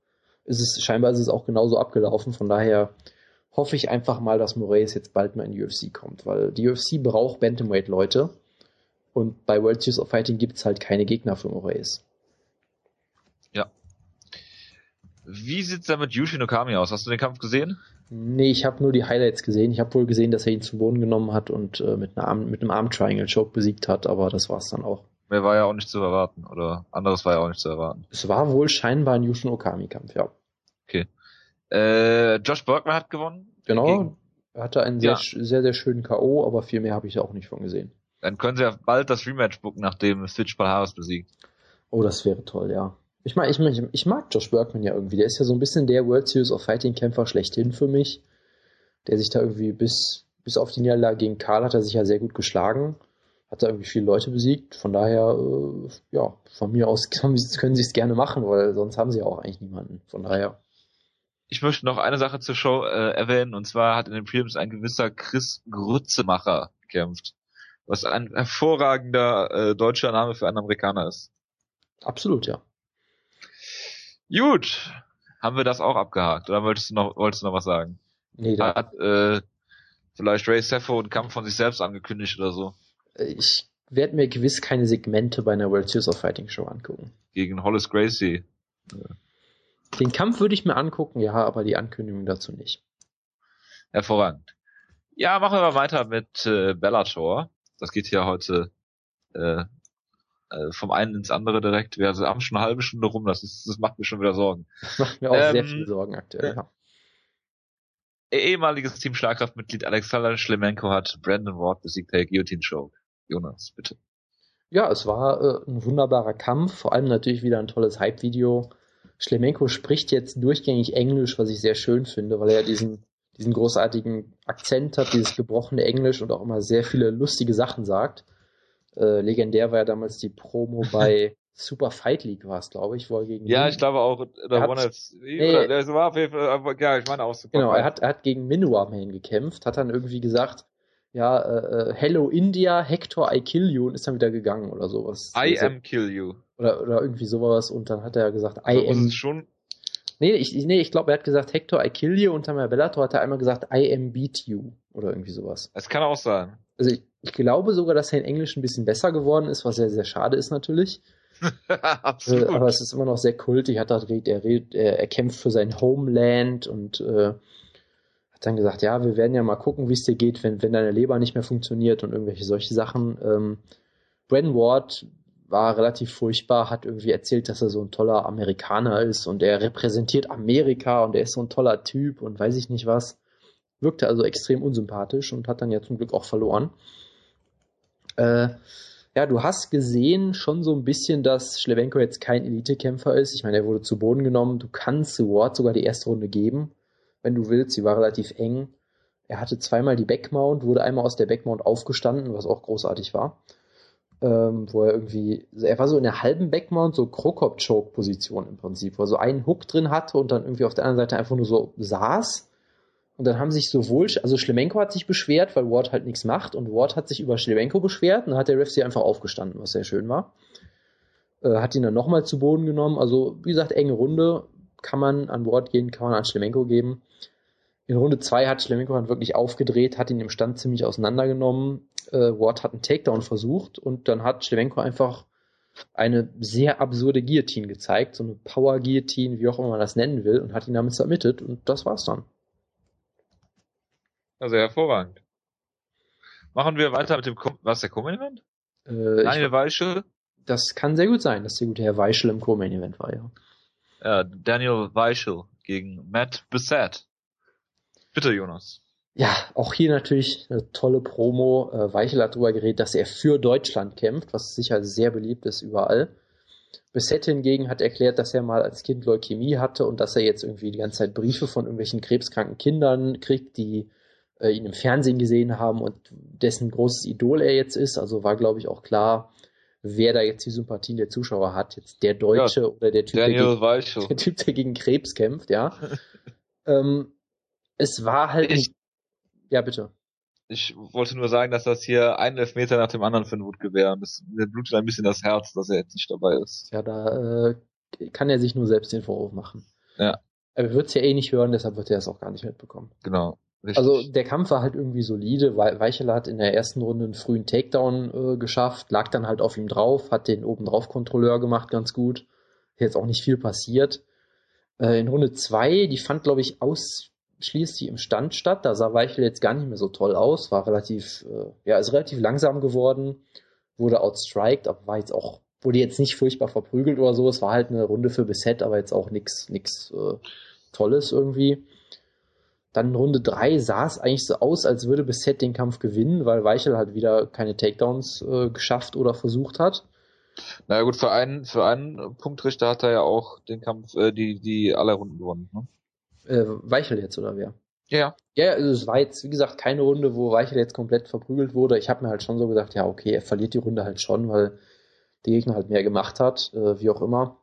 ist es, scheinbar ist es auch genauso abgelaufen. Von daher hoffe ich einfach mal, dass Moraes jetzt bald mal in die UFC kommt, weil die UFC braucht Bantamweight-Leute und bei World Series of Fighting gibt es halt keine Gegner für Moraes. Ja. Wie sieht's da mit Yushin Okami aus? Hast du den Kampf gesehen? Nee, ich habe nur die Highlights gesehen. Ich habe wohl gesehen, dass er ihn zu Boden genommen hat und äh, mit, Arm, mit einem Arm Triangle Choke besiegt hat, aber das war's dann auch. Mehr war ja auch nicht zu erwarten, oder anderes war ja auch nicht zu erwarten. Es war wohl scheinbar ein Yushin Okami-Kampf, ja. Okay. Äh, Josh Bergman hat gewonnen. Genau. Gegen... Er hatte einen sehr, ja. sehr, sehr schönen K.O., aber viel mehr habe ich auch nicht von gesehen. Dann können sie ja bald das Rematch booken, nachdem Stitch Balharis besiegt. Oh, das wäre toll, ja. Ich mag, ich, mag, ich mag Josh Bergman ja irgendwie. Der ist ja so ein bisschen der World Series of Fighting Kämpfer schlechthin für mich. der sich da irgendwie bis, bis auf die Niederlage gegen Karl hat er sich ja sehr gut geschlagen. Hat da irgendwie viele Leute besiegt. Von daher, äh, ja, von mir aus können sie es gerne machen, weil sonst haben sie ja auch eigentlich niemanden. Von daher. Ich möchte noch eine Sache zur Show äh, erwähnen, und zwar hat in den Prelims ein gewisser Chris Grützemacher gekämpft, was ein hervorragender äh, deutscher Name für einen Amerikaner ist. Absolut, ja. Gut, haben wir das auch abgehakt, oder wolltest du noch, wolltest du noch was sagen? Nee, da hat äh, vielleicht Ray Seffo einen Kampf von sich selbst angekündigt oder so. Ich werde mir gewiss keine Segmente bei einer World Series of Fighting Show angucken. Gegen Hollis Gracie. Den Kampf würde ich mir angucken, ja, aber die Ankündigung dazu nicht. Hervorragend. Ja, machen wir weiter mit äh, Bellator. Das geht hier heute äh, äh, vom einen ins andere direkt. Wir haben schon eine halbe Stunde rum, das, ist, das macht mir schon wieder Sorgen. Das macht mir auch ähm, sehr viele Sorgen aktuell, ja. Ehemaliges Team Schlagkraftmitglied Alexander Schlemenko hat Brandon Ward besiegt per Guillotine Choke. Jonas, bitte. Ja, es war äh, ein wunderbarer Kampf, vor allem natürlich wieder ein tolles Hype-Video. Schlemenko spricht jetzt durchgängig Englisch, was ich sehr schön finde, weil er diesen, diesen großartigen Akzent hat, dieses gebrochene Englisch und auch immer sehr viele lustige Sachen sagt. Äh, legendär war ja damals die Promo bei Super Fight League war es, glaube ich, wo er gegen. Ja, ich glaube auch. Oder hat, FC, nee, oder, der war auf jeden Fall, ja, ich meine auch Super Genau, er hat, er hat gegen Minuar Main gekämpft, hat dann irgendwie gesagt, ja, äh, äh, Hello India, Hector, I kill you und ist dann wieder gegangen oder sowas. I also, am kill you. Oder, oder irgendwie sowas und dann hat er gesagt, I also, am. schon Nee, ich, nee, ich glaube, er hat gesagt Hector, I kill you und dann bei Bellator hat er einmal gesagt I am beat you oder irgendwie sowas. Es kann auch sein. Also ich, ich glaube sogar, dass er in Englisch ein bisschen besser geworden ist, was sehr, sehr schade ist natürlich. Absolut. Äh, aber es ist immer noch sehr kultig. Hat er, er, er, er kämpft für sein Homeland und äh, dann gesagt, ja, wir werden ja mal gucken, wie es dir geht, wenn, wenn deine Leber nicht mehr funktioniert und irgendwelche solche Sachen. Ähm, Brandon Ward war relativ furchtbar, hat irgendwie erzählt, dass er so ein toller Amerikaner ist und er repräsentiert Amerika und er ist so ein toller Typ und weiß ich nicht was. Wirkte also extrem unsympathisch und hat dann ja zum Glück auch verloren. Äh, ja, du hast gesehen schon so ein bisschen, dass Schlewenko jetzt kein Elitekämpfer ist. Ich meine, er wurde zu Boden genommen. Du kannst Ward sogar die erste Runde geben wenn du willst. Sie war relativ eng. Er hatte zweimal die Backmount, wurde einmal aus der Backmount aufgestanden, was auch großartig war. Ähm, wo er irgendwie, er war so in der halben Backmount, so Krokop-Choke-Position im Prinzip, wo er so einen Hook drin hatte und dann irgendwie auf der anderen Seite einfach nur so saß. Und dann haben sich sowohl, also Schlemenko hat sich beschwert, weil Ward halt nichts macht und Ward hat sich über Schlemenko beschwert und dann hat der Ref sie einfach aufgestanden, was sehr schön war. Äh, hat ihn dann nochmal zu Boden genommen. Also, wie gesagt, enge Runde. Kann man an Ward gehen, kann man an Schlemenko geben. In Runde 2 hat Schlemenko dann wirklich aufgedreht, hat ihn im Stand ziemlich auseinandergenommen. Äh, Ward hat einen Takedown versucht und dann hat Schlemenko einfach eine sehr absurde Guillotine gezeigt, so eine Power-Guillotine, wie auch immer man das nennen will, und hat ihn damit submitted und das war's dann. Also hervorragend. Machen wir weiter mit dem, was der Co-Main-Event? Äh, Daniel Weichel? Das kann sehr gut sein, dass der gute Herr Weichel im Co-Main-Event war, ja. Ja, Daniel Weichel gegen Matt Bissett. Bitte, Jonas. Ja, auch hier natürlich eine tolle Promo. Äh, Weichel hat darüber geredet, dass er für Deutschland kämpft, was sicher sehr beliebt ist überall. Bissett hingegen hat erklärt, dass er mal als Kind Leukämie hatte und dass er jetzt irgendwie die ganze Zeit Briefe von irgendwelchen krebskranken Kindern kriegt, die äh, ihn im Fernsehen gesehen haben und dessen großes Idol er jetzt ist. Also war, glaube ich, auch klar, wer da jetzt die Sympathien der Zuschauer hat. Jetzt der Deutsche ja, oder der typ, der gegen, der typ, der gegen Krebs kämpft, ja. ähm, es war halt. Ich, ja, bitte. Ich wollte nur sagen, dass das hier ein Elfmeter nach dem anderen für ein Wutgewehr und das, mir blutet ein bisschen das Herz, dass er jetzt nicht dabei ist. Ja, da äh, kann er sich nur selbst den Vorwurf machen. Ja. Er wird es ja eh nicht hören, deshalb wird er es auch gar nicht mitbekommen. Genau. Richtig. Also der Kampf war halt irgendwie solide, weil Weichel hat in der ersten Runde einen frühen Takedown äh, geschafft, lag dann halt auf ihm drauf, hat den oben drauf Kontrolleur gemacht, ganz gut. Jetzt auch nicht viel passiert. Äh, in Runde zwei, die fand, glaube ich, aus schließt sie im Stand statt. Da sah Weichel jetzt gar nicht mehr so toll aus, war relativ, äh, ja, ist relativ langsam geworden, wurde outstriked, aber war jetzt auch, wurde jetzt nicht furchtbar verprügelt oder so. Es war halt eine Runde für Beset, aber jetzt auch nichts, nichts äh, Tolles irgendwie. Dann Runde 3 sah es eigentlich so aus, als würde Beset den Kampf gewinnen, weil Weichel halt wieder keine Takedowns äh, geschafft oder versucht hat. Naja gut, für einen, für einen Punktrichter hat er ja auch den Kampf, äh, die, die alle Runden gewonnen, ne? Äh, Weichel jetzt, oder wer? Ja. Ja, also es war jetzt, wie gesagt, keine Runde, wo Weichel jetzt komplett verprügelt wurde. Ich habe mir halt schon so gedacht, ja, okay, er verliert die Runde halt schon, weil der Gegner halt mehr gemacht hat, äh, wie auch immer.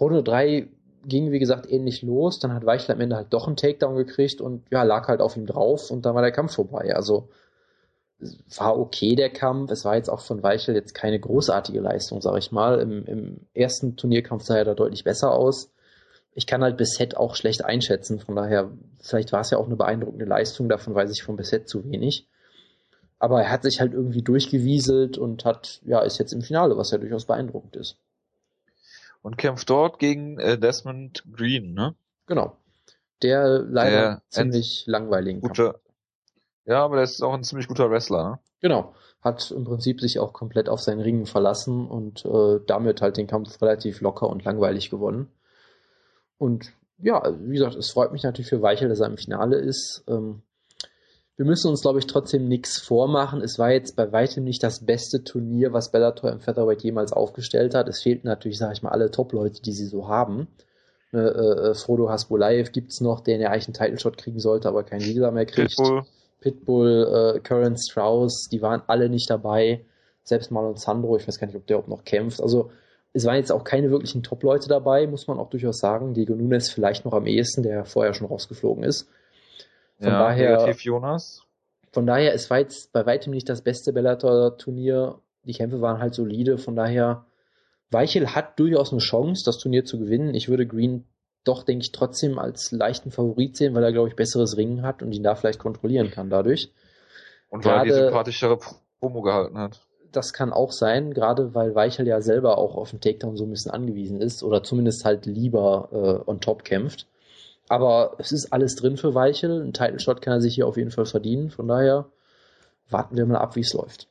Runde 3 ging, wie gesagt, ähnlich los. Dann hat Weichel am Ende halt doch einen Takedown gekriegt und ja, lag halt auf ihm drauf und dann war der Kampf vorbei. Also war okay der Kampf. Es war jetzt auch von Weichel jetzt keine großartige Leistung, sag ich mal. Im, im ersten Turnierkampf sah er da deutlich besser aus. Ich kann halt Bisset auch schlecht einschätzen, von daher, vielleicht war es ja auch eine beeindruckende Leistung, davon weiß ich von Bisset zu wenig. Aber er hat sich halt irgendwie durchgewieselt und hat, ja, ist jetzt im Finale, was ja durchaus beeindruckend ist. Und kämpft dort gegen äh, Desmond Green, ne? Genau. Der leider der ziemlich langweiligen Kampf. Ja, aber der ist auch ein ziemlich guter Wrestler, ne? Genau. Hat im Prinzip sich auch komplett auf seinen Ringen verlassen und äh, damit halt den Kampf relativ locker und langweilig gewonnen. Und ja, wie gesagt, es freut mich natürlich für Weichel, dass er im Finale ist. Ähm, wir müssen uns, glaube ich, trotzdem nichts vormachen. Es war jetzt bei weitem nicht das beste Turnier, was Bellator im Featherweight jemals aufgestellt hat. Es fehlten natürlich, sage ich mal, alle Top-Leute, die sie so haben. Äh, äh, Frodo Hasbulaev gibt's noch, der in der eigentlichen Title-Shot kriegen sollte, aber keinen Visa mehr kriegt. Pitbull, Pitbull äh, Curran Strauss, die waren alle nicht dabei. Selbst Marlon Sandro, ich weiß gar nicht, ob der überhaupt noch kämpft. Also es waren jetzt auch keine wirklichen Top-Leute dabei, muss man auch durchaus sagen. Diego Nunes vielleicht noch am ehesten, der vorher schon rausgeflogen ist. Von ja, daher, Jonas. Von daher, es war jetzt bei weitem nicht das beste Bellator-Turnier. Die Kämpfe waren halt solide, von daher, Weichel hat durchaus eine Chance, das Turnier zu gewinnen. Ich würde Green doch, denke ich, trotzdem als leichten Favorit sehen, weil er, glaube ich, besseres Ringen hat und ihn da vielleicht kontrollieren kann dadurch. Und weil Gerade, er die sympathischere Promo gehalten hat. Das kann auch sein, gerade weil Weichel ja selber auch auf den Takedown so ein bisschen angewiesen ist oder zumindest halt lieber äh, on top kämpft. Aber es ist alles drin für Weichel. Ein Title Shot kann er sich hier auf jeden Fall verdienen. Von daher warten wir mal ab, wie es läuft.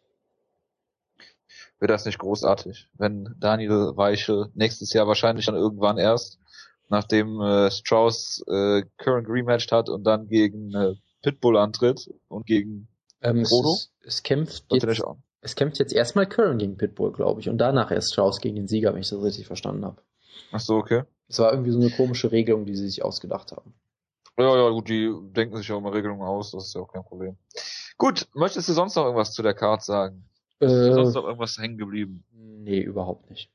Wäre das nicht großartig, wenn Daniel Weichel nächstes Jahr wahrscheinlich dann irgendwann erst, nachdem äh, Strauss äh, Current rematched hat und dann gegen äh, Pitbull antritt und gegen ähm, Frodo? Es, es, kämpft jetzt, es kämpft jetzt erstmal Curran gegen Pitbull, glaube ich, und danach erst Strauss gegen den Sieger, wenn ich das richtig verstanden habe. Ach so, okay. Es war irgendwie so eine komische Regelung, die sie sich ausgedacht haben. Ja, ja, gut, die denken sich ja immer Regelungen aus, das ist ja auch kein Problem. Gut, möchtest du sonst noch irgendwas zu der Card sagen? Äh, ist sonst noch irgendwas hängen geblieben? Nee, überhaupt nicht.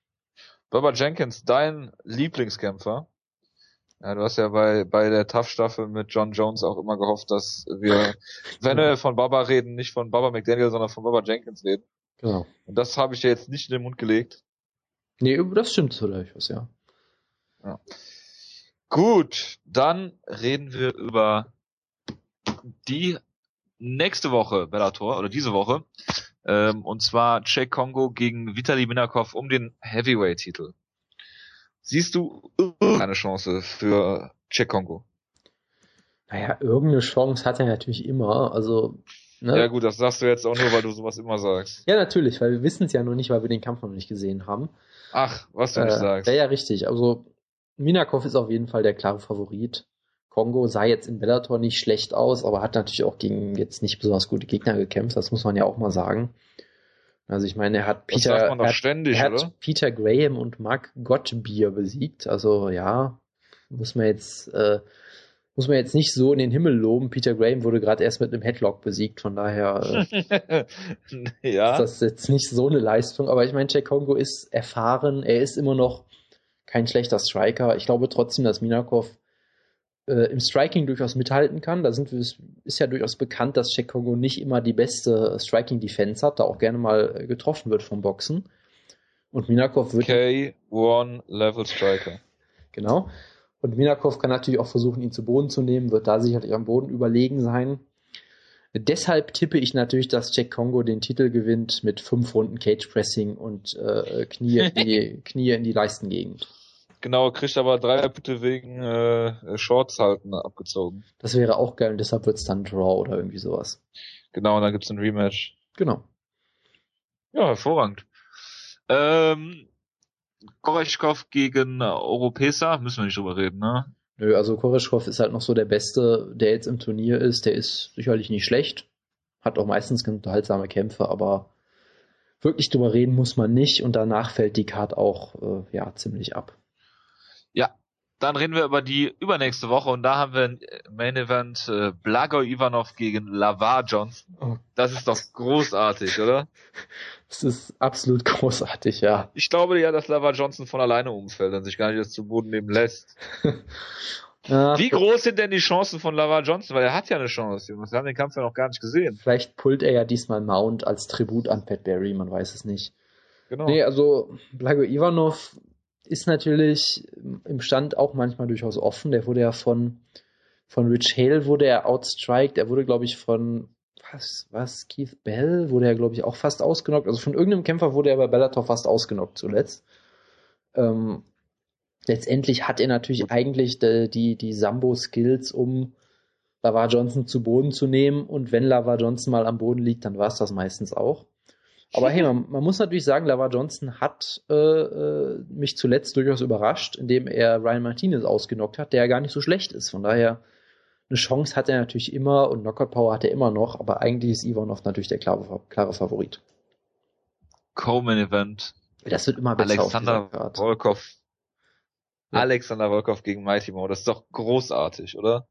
Bubba Jenkins, dein Lieblingskämpfer. Ja, du hast ja bei, bei der Tough-Staffel mit John Jones auch immer gehofft, dass wir, wenn wir von Baba reden, nicht von Baba McDaniel, sondern von Baba Jenkins reden. Genau. Und das habe ich ja jetzt nicht in den Mund gelegt. Nee, das stimmt so durchaus, ja. Ja. Gut, dann reden wir über die nächste Woche Bellator oder diese Woche. Ähm, und zwar Czech Kongo gegen Vitali Minakov um den Heavyweight-Titel. Siehst du eine Chance für Czech Kongo? Naja, irgendeine Chance hat er natürlich immer. Also, ne? Ja gut, das sagst du jetzt auch nur, weil du sowas immer sagst. Ja, natürlich, weil wir wissen es ja noch nicht, weil wir den Kampf noch nicht gesehen haben. Ach, was du äh, nicht sagst. Ja, ja, richtig. Also Minakov ist auf jeden Fall der klare Favorit. Kongo sah jetzt in Bellator nicht schlecht aus, aber hat natürlich auch gegen jetzt nicht besonders gute Gegner gekämpft, das muss man ja auch mal sagen. Also ich meine, er hat Peter, er ständig, er hat Peter Graham und Mark Gottbier besiegt. Also ja, muss man jetzt äh, muss man jetzt nicht so in den Himmel loben. Peter Graham wurde gerade erst mit einem Headlock besiegt, von daher äh, ja. ist das jetzt nicht so eine Leistung. Aber ich meine, Jack Kongo ist erfahren, er ist immer noch kein schlechter Striker. Ich glaube trotzdem, dass Minakov äh, im Striking durchaus mithalten kann. Da sind wir, ist ja durchaus bekannt, dass Kongo nicht immer die beste Striking Defense hat, da auch gerne mal äh, getroffen wird vom Boxen. Und Minakov wird. K1 Level Striker. Genau. Und Minakov kann natürlich auch versuchen, ihn zu Boden zu nehmen, wird da sicherlich am Boden überlegen sein. Deshalb tippe ich natürlich, dass Jack Kongo den Titel gewinnt mit fünf Runden Cage Pressing und äh, Knie, in die, Knie in die Leistengegend. Genau, kriegt aber drei Punkte wegen äh, Shorts halten abgezogen. Das wäre auch geil und deshalb wird's dann Draw oder irgendwie sowas. Genau, und dann gibt's ein Rematch. Genau. Ja, hervorragend. Ähm, Koreshkov gegen Oropesa, müssen wir nicht drüber reden, ne? Nö, also Koreshkov ist halt noch so der Beste, der jetzt im Turnier ist. Der ist sicherlich nicht schlecht. Hat auch meistens unterhaltsame Kämpfe, aber wirklich drüber reden muss man nicht und danach fällt die Card auch äh, ja ziemlich ab. Dann reden wir über die übernächste Woche und da haben wir ein Main Event äh, Blago Ivanov gegen Lavar Johnson. Oh. Das ist doch großartig, oder? Das ist absolut großartig, ja. Ich glaube ja, dass Lavar Johnson von alleine umfällt und sich gar nicht jetzt zu Boden nehmen lässt. ja, Wie groß sind denn die Chancen von Lavar Johnson? Weil er hat ja eine Chance, Jungs. Wir haben den Kampf ja noch gar nicht gesehen. Vielleicht pullt er ja diesmal Mount als Tribut an Pat Barry, man weiß es nicht. Genau. Nee, also Blago Ivanov ist natürlich im Stand auch manchmal durchaus offen. Der wurde ja von, von Rich Hale wurde er outstriked. Er wurde, glaube ich, von was, was, Keith Bell wurde er, glaube ich, auch fast ausgenockt. Also von irgendeinem Kämpfer wurde er bei Bellator fast ausgenockt zuletzt. Ähm, letztendlich hat er natürlich eigentlich die, die, die Sambo-Skills, um Lavar Johnson zu Boden zu nehmen. Und wenn Lavar Johnson mal am Boden liegt, dann war es das meistens auch. Aber hey, man, man, muss natürlich sagen, Lavar Johnson hat äh, äh, mich zuletzt durchaus überrascht, indem er Ryan Martinez ausgenockt hat, der ja gar nicht so schlecht ist. Von daher, eine Chance hat er natürlich immer und Knockout Power hat er immer noch, aber eigentlich ist Ivanov natürlich der klare, klare Favorit. Coleman Event. Das wird immer besser Alexander Volkov. Ja. Alexander Volkov gegen Mighty Mo, das ist doch großartig, oder?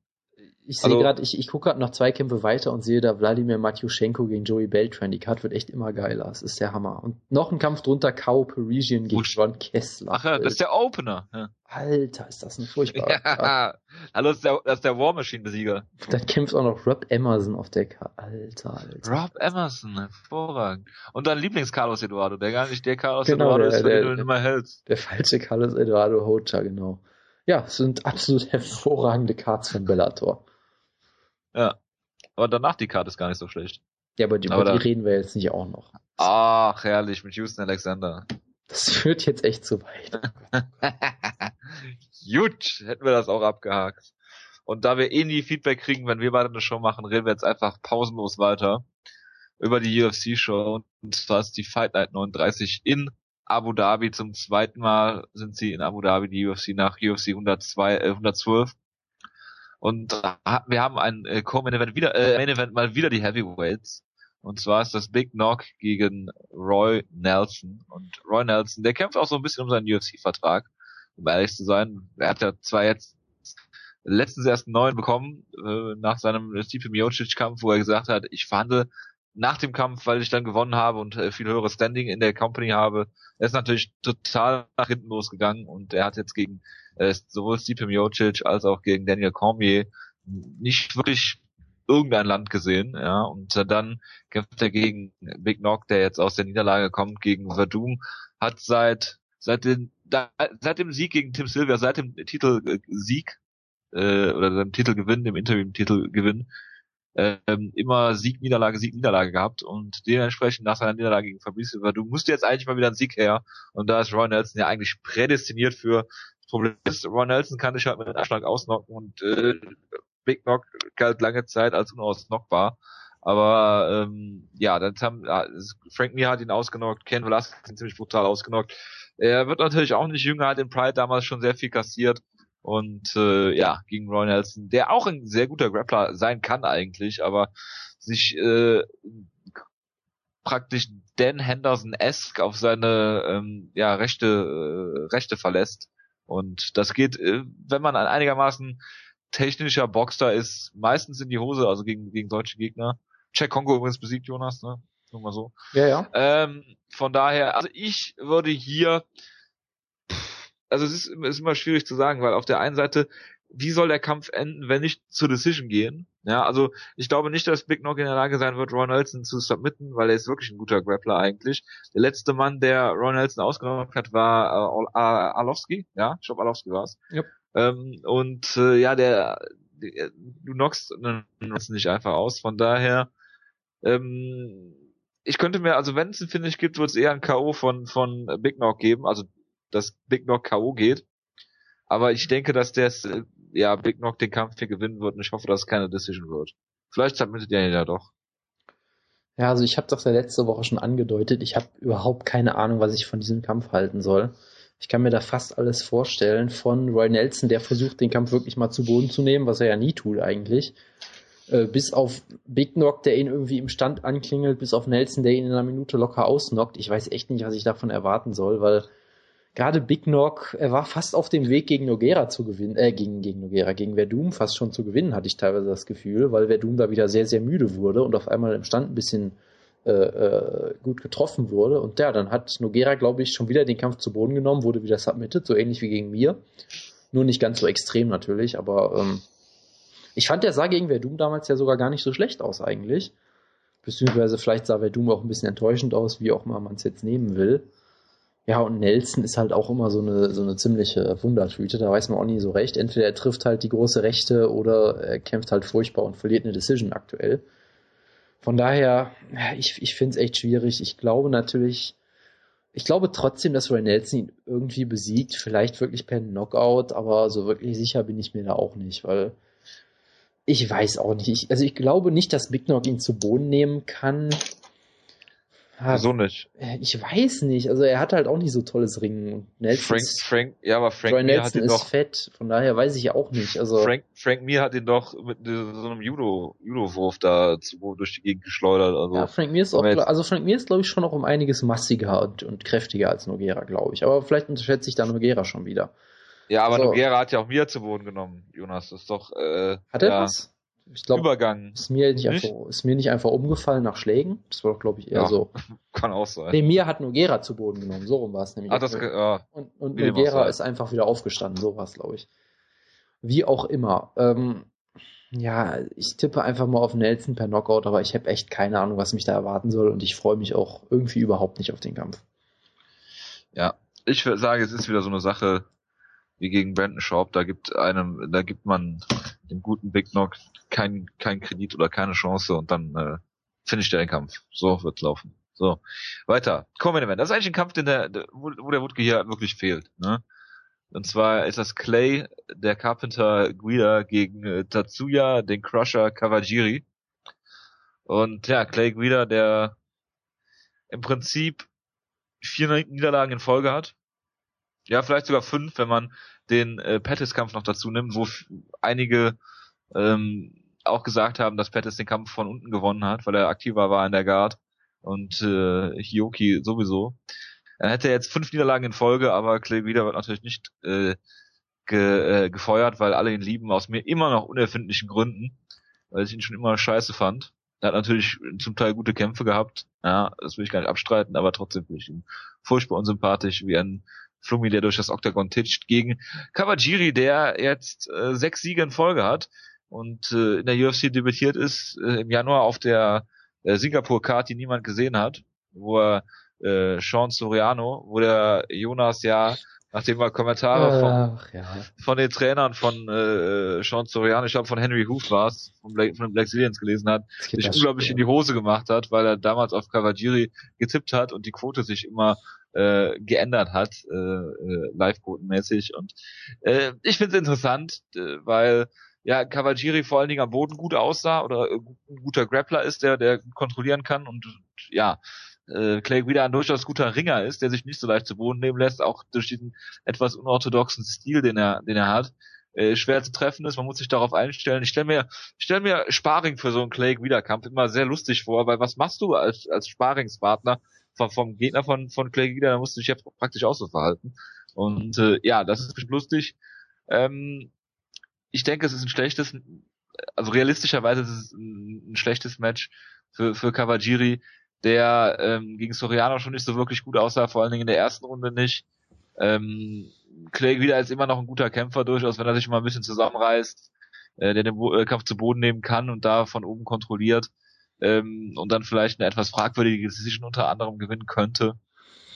Ich sehe also, gerade, ich, ich gucke gerade noch zwei Kämpfe weiter und sehe da Wladimir Matjuschenko gegen Joey Beltran. Die Karte wird echt immer geiler. Das ist der Hammer. Und noch ein Kampf drunter, Kao Parisian gegen Ron Kessler. Ach ja, das ist der Opener. Ja. Alter, ist das ein furchtbarer ja. Hallo, das ist der, das ist der War Machine Besieger. Dann kämpft auch noch Rob Emerson auf der Karte. Alter, Alter. Rob Emerson, hervorragend. Und dein Lieblings-Carlos Eduardo, der gar nicht der Carlos genau, Eduardo der, ist, der, den du immer hältst. Der falsche Carlos Eduardo Hocha, genau. Ja, es sind absolut hervorragende Cards von Bellator. Ja. Aber danach die Karte ist gar nicht so schlecht. Ja, aber die, aber die reden wir jetzt nicht auch noch. Ach, herrlich, mit Houston Alexander. Das führt jetzt echt zu weit. Gut, hätten wir das auch abgehakt. Und da wir eh nie Feedback kriegen, wenn wir beide eine Show machen, reden wir jetzt einfach pausenlos weiter über die UFC-Show. Und zwar ist die Fight Night 39 in Abu Dhabi. Zum zweiten Mal sind sie in Abu Dhabi, die UFC nach UFC 102, äh, 112. Und wir haben ein äh, Co-Main-Event wieder, äh, Main-Event mal wieder die Heavyweights. Und zwar ist das Big Knock gegen Roy Nelson. Und Roy Nelson, der kämpft auch so ein bisschen um seinen UFC-Vertrag, um ehrlich zu sein. Er hat ja zwar jetzt letztens erst einen neuen bekommen, äh, nach seinem Stipe Miocic-Kampf, wo er gesagt hat, ich verhandle nach dem Kampf, weil ich dann gewonnen habe und äh, viel höheres Standing in der Company habe. Er ist natürlich total nach hinten losgegangen und er hat jetzt gegen äh, sowohl Stipe Miocic als auch gegen Daniel Cormier nicht wirklich irgendein Land gesehen, ja, und äh, dann kämpft er gegen Big Knock, der jetzt aus der Niederlage kommt, gegen Verdum, hat seit seit, den, da, seit dem Sieg gegen Tim Sylvia, seit dem Titelsieg äh, oder seinem Titelgewinn, dem Interim-Titelgewinn, ähm, immer Sieg, Niederlage, Sieg, Niederlage gehabt und dementsprechend nach seiner Niederlage gegen Fabrice du musst jetzt eigentlich mal wieder ein Sieg her und da ist Roy Nelson ja eigentlich prädestiniert für. Das Problem ist, Roy Nelson kann dich halt mit einem Abschlag ausnocken und äh, Big Knock galt lange Zeit als unausnockbar. Aber ähm, ja, dann haben Frank Mir hat ihn ausgenockt, Ken Velasquez ihn ziemlich brutal ausgenockt. Er wird natürlich auch nicht jünger, hat in Pride damals schon sehr viel kassiert. Und äh, ja, gegen Roy Nelson, der auch ein sehr guter Grappler sein kann eigentlich, aber sich äh, praktisch Dan Henderson-esque auf seine ähm, ja, Rechte, äh, Rechte verlässt. Und das geht, äh, wenn man ein einigermaßen technischer Boxer ist, meistens in die Hose, also gegen, gegen deutsche Gegner. Check Kongo übrigens besiegt, Jonas, ne? Nur mal so. Ja, ja. Ähm, von daher, also ich würde hier also es ist, ist immer schwierig zu sagen, weil auf der einen Seite, wie soll der Kampf enden, wenn nicht zur Decision gehen? Ja, also ich glaube nicht, dass Big Knock in der Lage sein wird, Ron Nelson zu submitten, weil er ist wirklich ein guter Grappler eigentlich. Der letzte Mann, der Ron Nelson ausgenommen hat, war äh, Alowski, ja, ich glaube Alowski war es. Yep. Ähm, und äh, ja, der, der du knockst Nelson nicht einfach aus, von daher ähm, ich könnte mir, also wenn es ein Finish gibt, wird es eher ein K.O. von, von Big Knock geben, also dass Big Knock K.O. geht. Aber ich denke, dass der ja Big Knock den Kampf hier gewinnen wird und ich hoffe, dass es keine Decision wird. Vielleicht submittet er ja doch. Ja, also ich habe das ja letzte Woche schon angedeutet. Ich habe überhaupt keine Ahnung, was ich von diesem Kampf halten soll. Ich kann mir da fast alles vorstellen. Von Roy Nelson, der versucht, den Kampf wirklich mal zu Boden zu nehmen, was er ja nie tut eigentlich. Äh, bis auf Big Knock, der ihn irgendwie im Stand anklingelt, bis auf Nelson, der ihn in einer Minute locker ausnockt. Ich weiß echt nicht, was ich davon erwarten soll, weil gerade Big Knock, er war fast auf dem Weg gegen Noguera zu gewinnen, äh, gegen, gegen Noguera, gegen Verdum fast schon zu gewinnen, hatte ich teilweise das Gefühl, weil Verdum da wieder sehr, sehr müde wurde und auf einmal im Stand ein bisschen äh, äh, gut getroffen wurde. Und ja, dann hat Noguera, glaube ich, schon wieder den Kampf zu Boden genommen, wurde wieder submitted, so ähnlich wie gegen mir. Nur nicht ganz so extrem natürlich, aber ähm, ich fand, der sah gegen Verdum damals ja sogar gar nicht so schlecht aus eigentlich. Beziehungsweise vielleicht sah Verdum auch ein bisschen enttäuschend aus, wie auch immer man es jetzt nehmen will. Ja, und Nelson ist halt auch immer so eine, so eine ziemliche Wundertüte. Da weiß man auch nie so recht. Entweder er trifft halt die große Rechte oder er kämpft halt furchtbar und verliert eine Decision aktuell. Von daher, ich, ich finde es echt schwierig. Ich glaube natürlich, ich glaube trotzdem, dass Ray Nelson ihn irgendwie besiegt. Vielleicht wirklich per Knockout, aber so wirklich sicher bin ich mir da auch nicht, weil ich weiß auch nicht. Ich, also ich glaube nicht, dass Big Knock ihn zu Boden nehmen kann. Wieso nicht? Äh, ich weiß nicht. Also er hat halt auch nicht so tolles Ringen. Nelson Frank, ist, Frank, ja, aber Frank Nelson hat ihn ist doch, fett. Von daher weiß ich auch nicht. Also Frank, Frank Mir hat ihn doch mit so einem Judo, Judo-Wurf da durch die Gegend geschleudert. Also, ja, Frank Mir ist auch, also Frank Mir ist glaube ich schon noch um einiges massiger und, und kräftiger als Noguera, glaube ich. Aber vielleicht unterschätze ich da Noguera schon wieder. Ja, aber also, Noguera hat ja auch Mir zu Boden genommen, Jonas. Das ist doch, äh, Hat er ja. was? Ich glaube, Übergang. Ist mir nicht, nicht? Einfach, ist mir nicht einfach umgefallen nach Schlägen. Das war doch, glaube ich, eher ja, so. Kann auch sein. Nee, mir hat Nogera zu Boden genommen. So rum war es nämlich. Ah, das, ja, und und Nogera ist einfach wieder aufgestanden. So war es, glaube ich. Wie auch immer. Ähm, ja, ich tippe einfach mal auf Nelson per Knockout, aber ich habe echt keine Ahnung, was mich da erwarten soll und ich freue mich auch irgendwie überhaupt nicht auf den Kampf. Ja, ich sage, es ist wieder so eine Sache wie gegen Brandon Schaub. Da gibt einem, da gibt man dem guten Big Knock kein, kein Kredit oder keine Chance und dann äh, finish der den Kampf. So wird's laufen. So, weiter. Common Event. Das ist eigentlich ein Kampf, den der, wo, wo der Wutke hier wirklich fehlt. Ne? Und zwar ist das Clay, der Carpenter Guida gegen äh, Tatsuya, den Crusher Kawajiri. Und ja, Clay Guida, der im Prinzip vier Niederlagen in Folge hat. Ja, vielleicht sogar fünf, wenn man den äh, Pettis-Kampf noch dazu nimmt, wo einige ähm, auch gesagt haben, dass Pettis den Kampf von unten gewonnen hat, weil er aktiver war in der Guard und äh, Hioki sowieso. Er hätte jetzt fünf Niederlagen in Folge, aber Clay wieder wird natürlich nicht äh, ge, äh, gefeuert, weil alle ihn lieben, aus mir immer noch unerfindlichen Gründen, weil ich ihn schon immer scheiße fand. Er hat natürlich zum Teil gute Kämpfe gehabt, ja, das will ich gar nicht abstreiten, aber trotzdem finde ich ihn furchtbar unsympathisch, wie ein Flumi, der durch das Oktagon titscht, gegen Kawajiri, der jetzt äh, sechs Siege in Folge hat und äh, in der UFC debütiert ist äh, im Januar auf der äh, Singapur-Card, die niemand gesehen hat, wo er äh, Sean Soriano, wo der Jonas ja nachdem wir Kommentare von, ja. von den Trainern von äh, Sean Soriano, ich glaube von Henry Hoof war es, von, Black, von den Black Zillions gelesen hat, sich unglaublich in die Hose gemacht hat, weil er damals auf Kawajiri getippt hat und die Quote sich immer äh, geändert hat, äh, äh, live-quotenmäßig. Und äh, ich finde es interessant, äh, weil ja Kawajiri vor allen Dingen am Boden gut aussah oder äh, ein guter Grappler ist, der der kontrollieren kann und ja äh, Clay Guida ein durchaus guter Ringer ist, der sich nicht so leicht zu Boden nehmen lässt, auch durch diesen etwas unorthodoxen Stil, den er, den er hat, äh, schwer zu treffen ist. Man muss sich darauf einstellen. Ich stelle mir, ich stell mir Sparring für so einen Clay Guida Kampf immer sehr lustig vor, weil was machst du als, als Sparingspartner vom, vom Gegner von, von Clay Guida? Da musst du dich ja praktisch auch so verhalten. Und äh, ja, das ist lustig. Ähm, ich denke, es ist ein schlechtes, also realistischerweise ist es ein, ein schlechtes Match für, für Kawajiri der ähm, gegen Soriano schon nicht so wirklich gut aussah, vor allen Dingen in der ersten Runde nicht. Ähm, Clay wieder ist immer noch ein guter Kämpfer durchaus, wenn er sich mal ein bisschen zusammenreißt, äh, der den äh, Kampf zu Boden nehmen kann und da von oben kontrolliert ähm, und dann vielleicht eine etwas fragwürdige Decision unter anderem gewinnen könnte.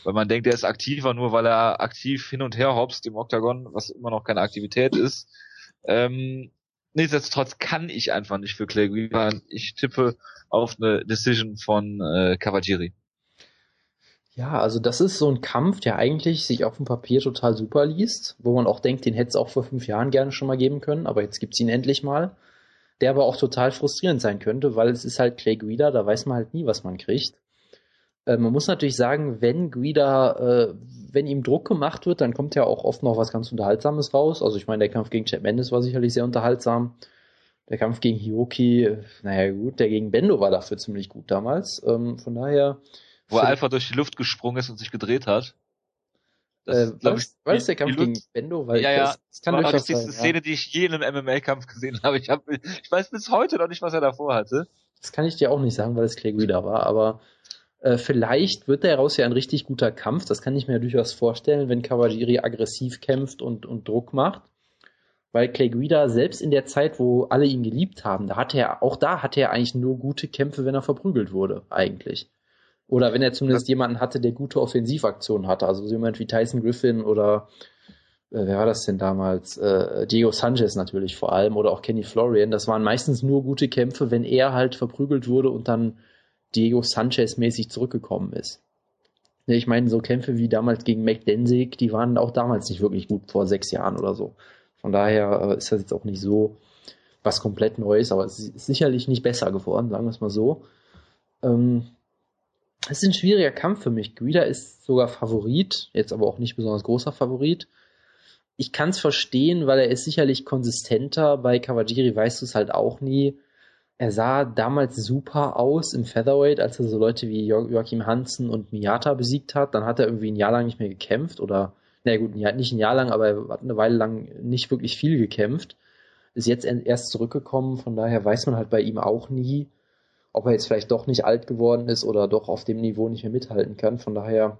Weil man denkt, er ist aktiver, nur weil er aktiv hin und her hopst im Octagon, was immer noch keine Aktivität ist. Ähm, nichtsdestotrotz kann ich einfach nicht für Clay Guida. Ich tippe auf eine Decision von äh, Cavagiri. Ja, also das ist so ein Kampf, der eigentlich sich auf dem Papier total super liest, wo man auch denkt, den hätte es auch vor fünf Jahren gerne schon mal geben können, aber jetzt gibt's ihn endlich mal. Der aber auch total frustrierend sein könnte, weil es ist halt Clay Guida, da weiß man halt nie, was man kriegt. Äh, man muss natürlich sagen, wenn Guida, äh, wenn ihm Druck gemacht wird, dann kommt ja auch oft noch was ganz Unterhaltsames raus. Also ich meine, der Kampf gegen Chad Mendes war sicherlich sehr unterhaltsam. Der Kampf gegen Hioki, naja gut, der gegen Bendo war dafür ziemlich gut damals. Ähm, von daher. Wo er einfach durch die Luft gesprungen ist und sich gedreht hat. Das, äh, war, das der Kampf gegen Bendo? Weil ja, ja, das, das kann war durchaus die sein, Szene, ja. die ich je in einem MMA-Kampf gesehen habe. Ich, hab, ich weiß bis heute noch nicht, was er davor hatte. Das kann ich dir auch nicht sagen, weil es Clay Guida war, aber äh, vielleicht wird daraus ja ein richtig guter Kampf. Das kann ich mir durchaus vorstellen, wenn Kawajiri aggressiv kämpft und, und Druck macht. Weil Clay Guida selbst in der Zeit, wo alle ihn geliebt haben, da hatte er, auch da hatte er eigentlich nur gute Kämpfe, wenn er verprügelt wurde, eigentlich. Oder wenn er zumindest das jemanden hatte, der gute Offensivaktionen hatte. Also so jemand wie Tyson Griffin oder äh, wer war das denn damals? Äh, Diego Sanchez natürlich vor allem oder auch Kenny Florian. Das waren meistens nur gute Kämpfe, wenn er halt verprügelt wurde und dann Diego Sanchez mäßig zurückgekommen ist. Ich meine, so Kämpfe wie damals gegen McDensig, die waren auch damals nicht wirklich gut vor sechs Jahren oder so. Von daher äh, ist das jetzt auch nicht so was komplett Neues, aber es ist sicherlich nicht besser geworden, sagen wir es mal so. Ähm, es ist ein schwieriger Kampf für mich. Guida ist sogar Favorit, jetzt aber auch nicht besonders großer Favorit. Ich kann es verstehen, weil er ist sicherlich konsistenter. Bei Kawajiri weißt du es halt auch nie. Er sah damals super aus im Featherweight, als er so Leute wie jo Joachim Hansen und Miyata besiegt hat. Dann hat er irgendwie ein Jahr lang nicht mehr gekämpft oder, na gut, nicht ein Jahr lang, aber er hat eine Weile lang nicht wirklich viel gekämpft. Ist jetzt erst zurückgekommen, von daher weiß man halt bei ihm auch nie, ob er jetzt vielleicht doch nicht alt geworden ist oder doch auf dem Niveau nicht mehr mithalten kann. Von daher,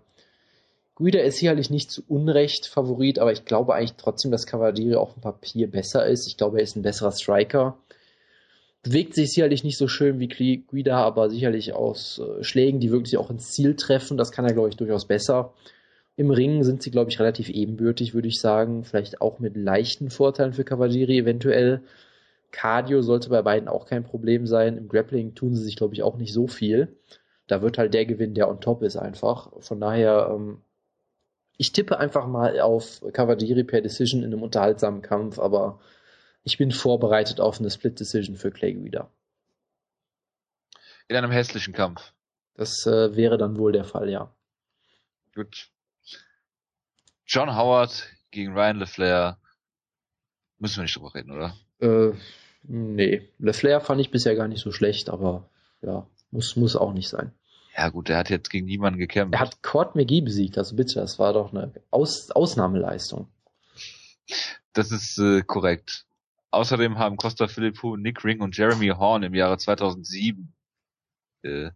Guida ist sicherlich nicht zu Unrecht Favorit, aber ich glaube eigentlich trotzdem, dass Cavalieri auf dem Papier besser ist. Ich glaube, er ist ein besserer Striker. Bewegt sich sicherlich nicht so schön wie Guida, aber sicherlich aus äh, Schlägen, die wirklich auch ins Ziel treffen. Das kann er, glaube ich, durchaus besser. Im Ring sind sie, glaube ich, relativ ebenbürtig, würde ich sagen. Vielleicht auch mit leichten Vorteilen für Cavalieri eventuell. Cardio sollte bei beiden auch kein Problem sein. Im Grappling tun sie sich, glaube ich, auch nicht so viel. Da wird halt der gewinnen, der on top ist einfach. Von daher, ähm, ich tippe einfach mal auf Cavalieri per Decision in einem unterhaltsamen Kampf, aber ich bin vorbereitet auf eine Split Decision für Clay Guida. In einem hässlichen Kampf. Das äh, wäre dann wohl der Fall, ja. Gut. John Howard gegen Ryan LeFlair. Müssen wir nicht drüber reden, oder? Äh, nee, LeFlair fand ich bisher gar nicht so schlecht, aber ja, muss, muss auch nicht sein. Ja gut, er hat jetzt gegen niemanden gekämpft. Er hat Cord McGee besiegt, also bitte, das war doch eine Aus Ausnahmeleistung. Das ist äh, korrekt. Außerdem haben Costa Philippou, Nick Ring und Jeremy Horn im Jahre 2007 äh,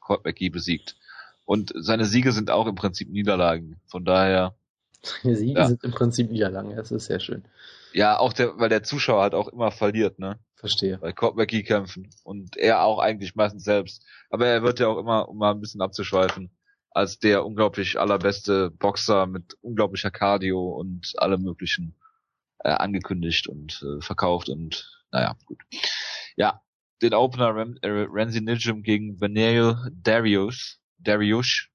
Cord McGee besiegt. Und seine Siege sind auch im Prinzip Niederlagen. Von daher. Seine Siege ja. sind im Prinzip Niederlagen, das ist sehr schön. Ja, auch der, weil der Zuschauer halt auch immer verliert, ne? Verstehe. Bei Kopmaki kämpfen. Und er auch eigentlich meistens selbst. Aber er wird ja auch immer, um mal ein bisschen abzuschweifen, als der unglaublich allerbeste Boxer mit unglaublicher Cardio und allem möglichen äh, angekündigt und äh, verkauft und naja, gut. Ja, den Opener Ram äh, Ramsey Nijum gegen Benel Darius, Darius,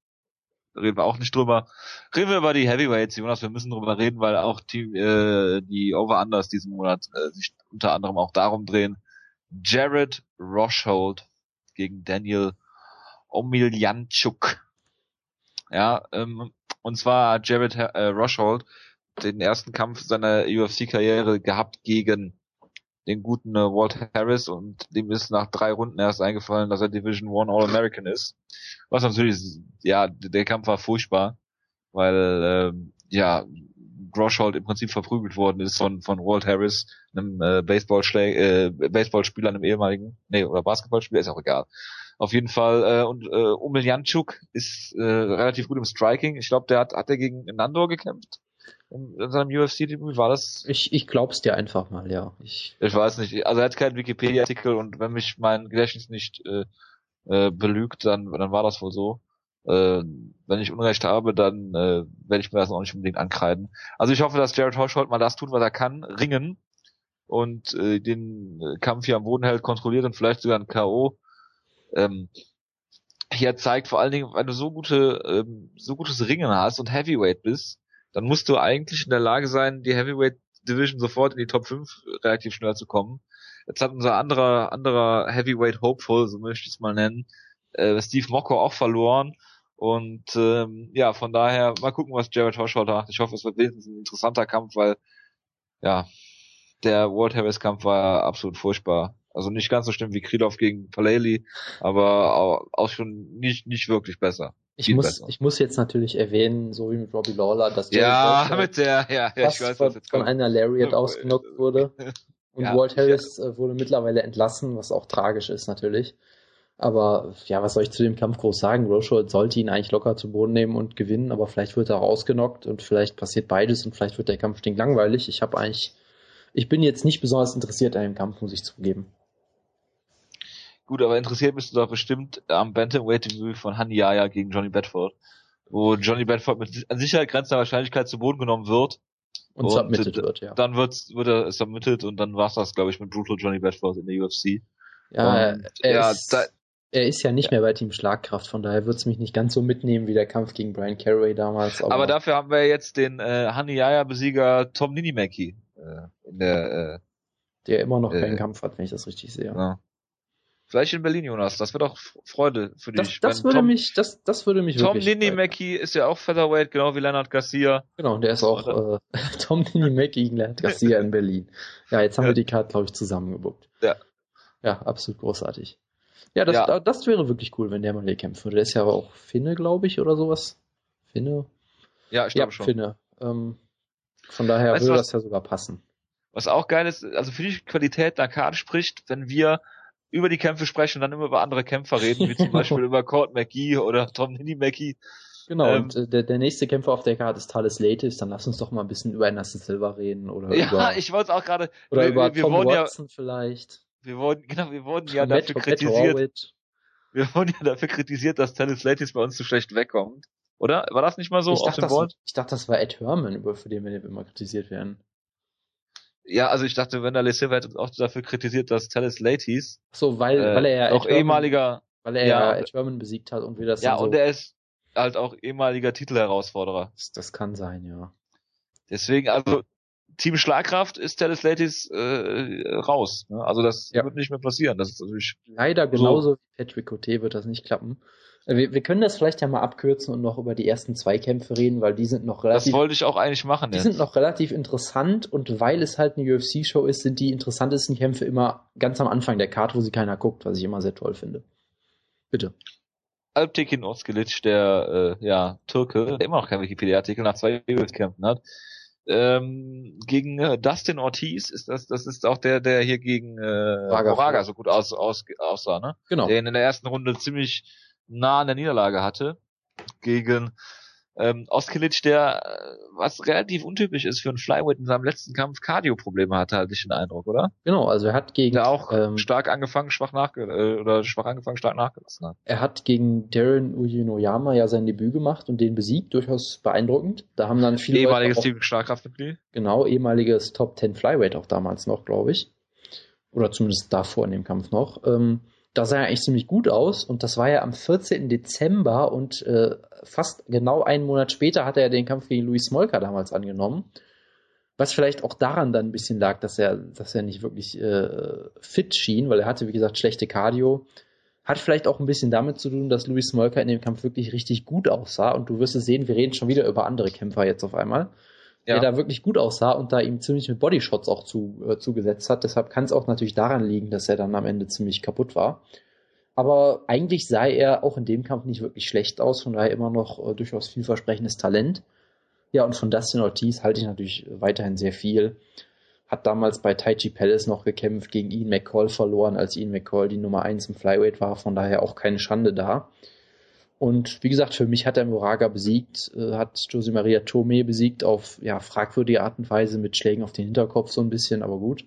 reden wir auch nicht drüber. Reden wir über die Heavyweights, Jonas, wir müssen drüber reden, weil auch die, äh, die Over-Unders diesen Monat äh, sich unter anderem auch darum drehen. Jared Roshold gegen Daniel Omiljanchuk. Ja, ähm, und zwar Jared äh, Roshold den ersten Kampf seiner UFC-Karriere gehabt gegen den guten äh, Walt Harris und dem ist nach drei Runden erst eingefallen, dass er Division One All-American ist. Was natürlich, ja, der Kampf war furchtbar, weil, äh, ja, Groshold im Prinzip verprügelt worden ist von, von Walt Harris, einem äh, Baseballschläger, äh, Baseballspieler, einem ehemaligen, nee, oder Basketballspieler, ist auch egal. Auf jeden Fall, äh, und äh, Umel Janczuk ist äh, relativ gut im Striking. Ich glaube, der hat, hat er gegen Nandor gekämpft? In, seinem UFC-Debüt? War das? Ich, ich glaub's dir einfach mal, ja. Ich, ich weiß nicht. Also er hat keinen Wikipedia-Artikel und wenn mich mein Gedächtnis nicht äh, äh, belügt, dann, dann war das wohl so. Äh, wenn ich Unrecht habe, dann äh, werde ich mir das auch nicht unbedingt ankreiden. Also ich hoffe, dass Jared Horsholt mal das tut, was er kann, ringen und äh, den Kampf hier am Boden hält, kontrolliert und vielleicht sogar ein K.O. Ähm, hier zeigt vor allen Dingen, wenn du so gute, ähm, so gutes Ringen hast und Heavyweight bist, dann musst du eigentlich in der Lage sein, die Heavyweight Division sofort in die Top 5 relativ schnell zu kommen. Jetzt hat unser anderer, anderer Heavyweight Hopeful, so möchte ich es mal nennen, äh, Steve Mocco auch verloren. Und ähm, ja, von daher mal gucken, was Jared Horshaw macht. Ich hoffe, es wird wenigstens ein interessanter Kampf, weil ja, der World Heavyweight Kampf war absolut furchtbar. Also nicht ganz so schlimm wie Krylov gegen Paleli, aber auch, auch schon nicht, nicht wirklich besser. Ich muss, ich muss jetzt natürlich erwähnen, so wie mit Robbie Lawler, dass ja, mit der, ja, ja ich weiß, was jetzt von kommt. einer Lariat ausgenockt wurde. Und ja, Walt Harris ja. Äh, wurde mittlerweile entlassen, was auch tragisch ist natürlich. Aber ja, was soll ich zu dem Kampf groß sagen? Rosho sollte ihn eigentlich locker zu Boden nehmen und gewinnen, aber vielleicht wird er rausgenockt und vielleicht passiert beides und vielleicht wird der Kampf stinklangweilig. Ich habe eigentlich, ich bin jetzt nicht besonders interessiert an dem Kampf, muss ich zugeben. Gut, aber interessiert bist du doch bestimmt am Bantamweight-Debüt von Hani Yaya gegen Johnny Bedford, wo Johnny Bedford mit an Sicherheit grenzender Wahrscheinlichkeit zu Boden genommen wird. Und, und submitted wird, ja. Dann wird, wird er submitted und dann war's das, glaube ich, mit Brutal Johnny Bedford in der UFC. Ja, und, er, ja, ist, da, er ist ja nicht ja. mehr bei Team Schlagkraft, von daher wird's mich nicht ganz so mitnehmen wie der Kampf gegen Brian Carey damals. Aber, aber dafür haben wir jetzt den äh, Hani Yaya-Besieger Tom Ninimaki äh, in der äh, der immer noch äh, keinen Kampf hat, wenn ich das richtig sehe. Ja. Vielleicht in Berlin, Jonas. Das wird auch Freude für dich. Das, das würde Tom, mich, das, das würde mich Tom wirklich. Tom Mackie ist ja auch Featherweight, genau wie Leonard Garcia. Genau, und der ist auch äh, Tom Mackie gegen Leonard Garcia in Berlin. Ja, jetzt haben ja. wir die Karte, glaube ich, zusammengebuckt. Ja. Ja, absolut großartig. Ja, das, ja. das wäre wirklich cool, wenn der mal hier kämpfen würde. Der ist ja aber auch Finne, glaube ich, oder sowas. Finne? Ja, ich glaube ja, schon. Finne. Ähm, von daher weißt würde das ja sogar passen. Was auch geil ist, also für die Qualität der Karte spricht, wenn wir über die Kämpfe sprechen und dann immer über andere Kämpfer reden, wie zum Beispiel über Court McGee oder Tom Nini McGee. Genau, ähm, und äh, der, der nächste Kämpfer auf der Karte ist Thales Latis, dann lass uns doch mal ein bisschen über Anderson Silva reden oder ja, über... ich wollte es auch gerade... Oder wir, über wir Tom Watson ja, vielleicht. Wir wurden, genau, wir wurden ja Matt, dafür kritisiert... Wir wurden ja dafür kritisiert, dass Thales Latis bei uns zu schlecht wegkommt. Oder? War das nicht mal so ich auf dachte, dem Board? Ich dachte, das war Ed Herman, über für den wir immer kritisiert werden. Ja, also ich dachte, Wanderlei Silva hat uns auch dafür kritisiert, dass Talis Late hieß. So, weil, äh, weil er ja auch ehemaliger, weil er ja, Ed Sherman besiegt hat und wir das Ja, und so er ist halt auch ehemaliger Titelherausforderer. Das, das kann sein, ja. Deswegen, also Team Schlagkraft ist Talis Latis äh, raus. Ne? Also das ja. wird nicht mehr passieren. Das ist natürlich leider genauso so. wie Patrick Cote wird das nicht klappen. Wir, wir können das vielleicht ja mal abkürzen und noch über die ersten zwei Kämpfe reden, weil die sind noch relativ. Das wollte ich auch eigentlich machen. Die jetzt. sind noch relativ interessant und weil es halt eine UFC-Show ist, sind die interessantesten Kämpfe immer ganz am Anfang der Karte, wo sie keiner guckt, was ich immer sehr toll finde. Bitte. Alptekin Oskilic, der äh, ja Türke, der immer noch kein Wikipedia-Artikel nach zwei Kämpfen hat, ähm, gegen äh, Dustin Ortiz ist das, das ist auch der, der hier gegen äh, Braga, Braga so gut aus, aus, aussah, ne? Genau. Der in der ersten Runde ziemlich nah an der Niederlage hatte gegen ähm, Oskilic, der, äh, was relativ untypisch ist für einen Flyweight in seinem letzten Kampf, Cardio-Probleme hatte, hatte ich den Eindruck, oder? Genau, also er hat gegen... Der auch ähm, stark angefangen, schwach nachge äh, oder schwach angefangen, stark nachgelassen hat. Er hat gegen Darren Uyinoyama ja sein Debüt gemacht und den besiegt, durchaus beeindruckend. Da haben dann viele... Ehemaliges Team Starkkraftmitglied. Genau, ehemaliges Top 10 Flyweight auch damals noch, glaube ich. Oder zumindest davor in dem Kampf noch. Ähm, da sah er eigentlich ziemlich gut aus und das war ja am 14. Dezember und äh, fast genau einen Monat später hat er den Kampf gegen Luis Smolka damals angenommen. Was vielleicht auch daran dann ein bisschen lag, dass er, dass er nicht wirklich äh, fit schien, weil er hatte, wie gesagt, schlechte Cardio. Hat vielleicht auch ein bisschen damit zu tun, dass Luis Smolka in dem Kampf wirklich richtig gut aussah. Und du wirst es sehen, wir reden schon wieder über andere Kämpfer jetzt auf einmal. Ja. Der da wirklich gut aussah und da ihm ziemlich mit Bodyshots auch zu, äh, zugesetzt hat. Deshalb kann es auch natürlich daran liegen, dass er dann am Ende ziemlich kaputt war. Aber eigentlich sah er auch in dem Kampf nicht wirklich schlecht aus, von daher immer noch äh, durchaus vielversprechendes Talent. Ja, und von Dustin Ortiz halte ich natürlich weiterhin sehr viel. Hat damals bei Taichi Palace noch gekämpft, gegen Ian McCall verloren, als Ian McCall die Nummer 1 im Flyweight war, von daher auch keine Schande da. Und wie gesagt, für mich hat er Moraga besiegt, äh, hat Jose Maria Tome besiegt auf ja, fragwürdige Art und Weise mit Schlägen auf den Hinterkopf so ein bisschen, aber gut.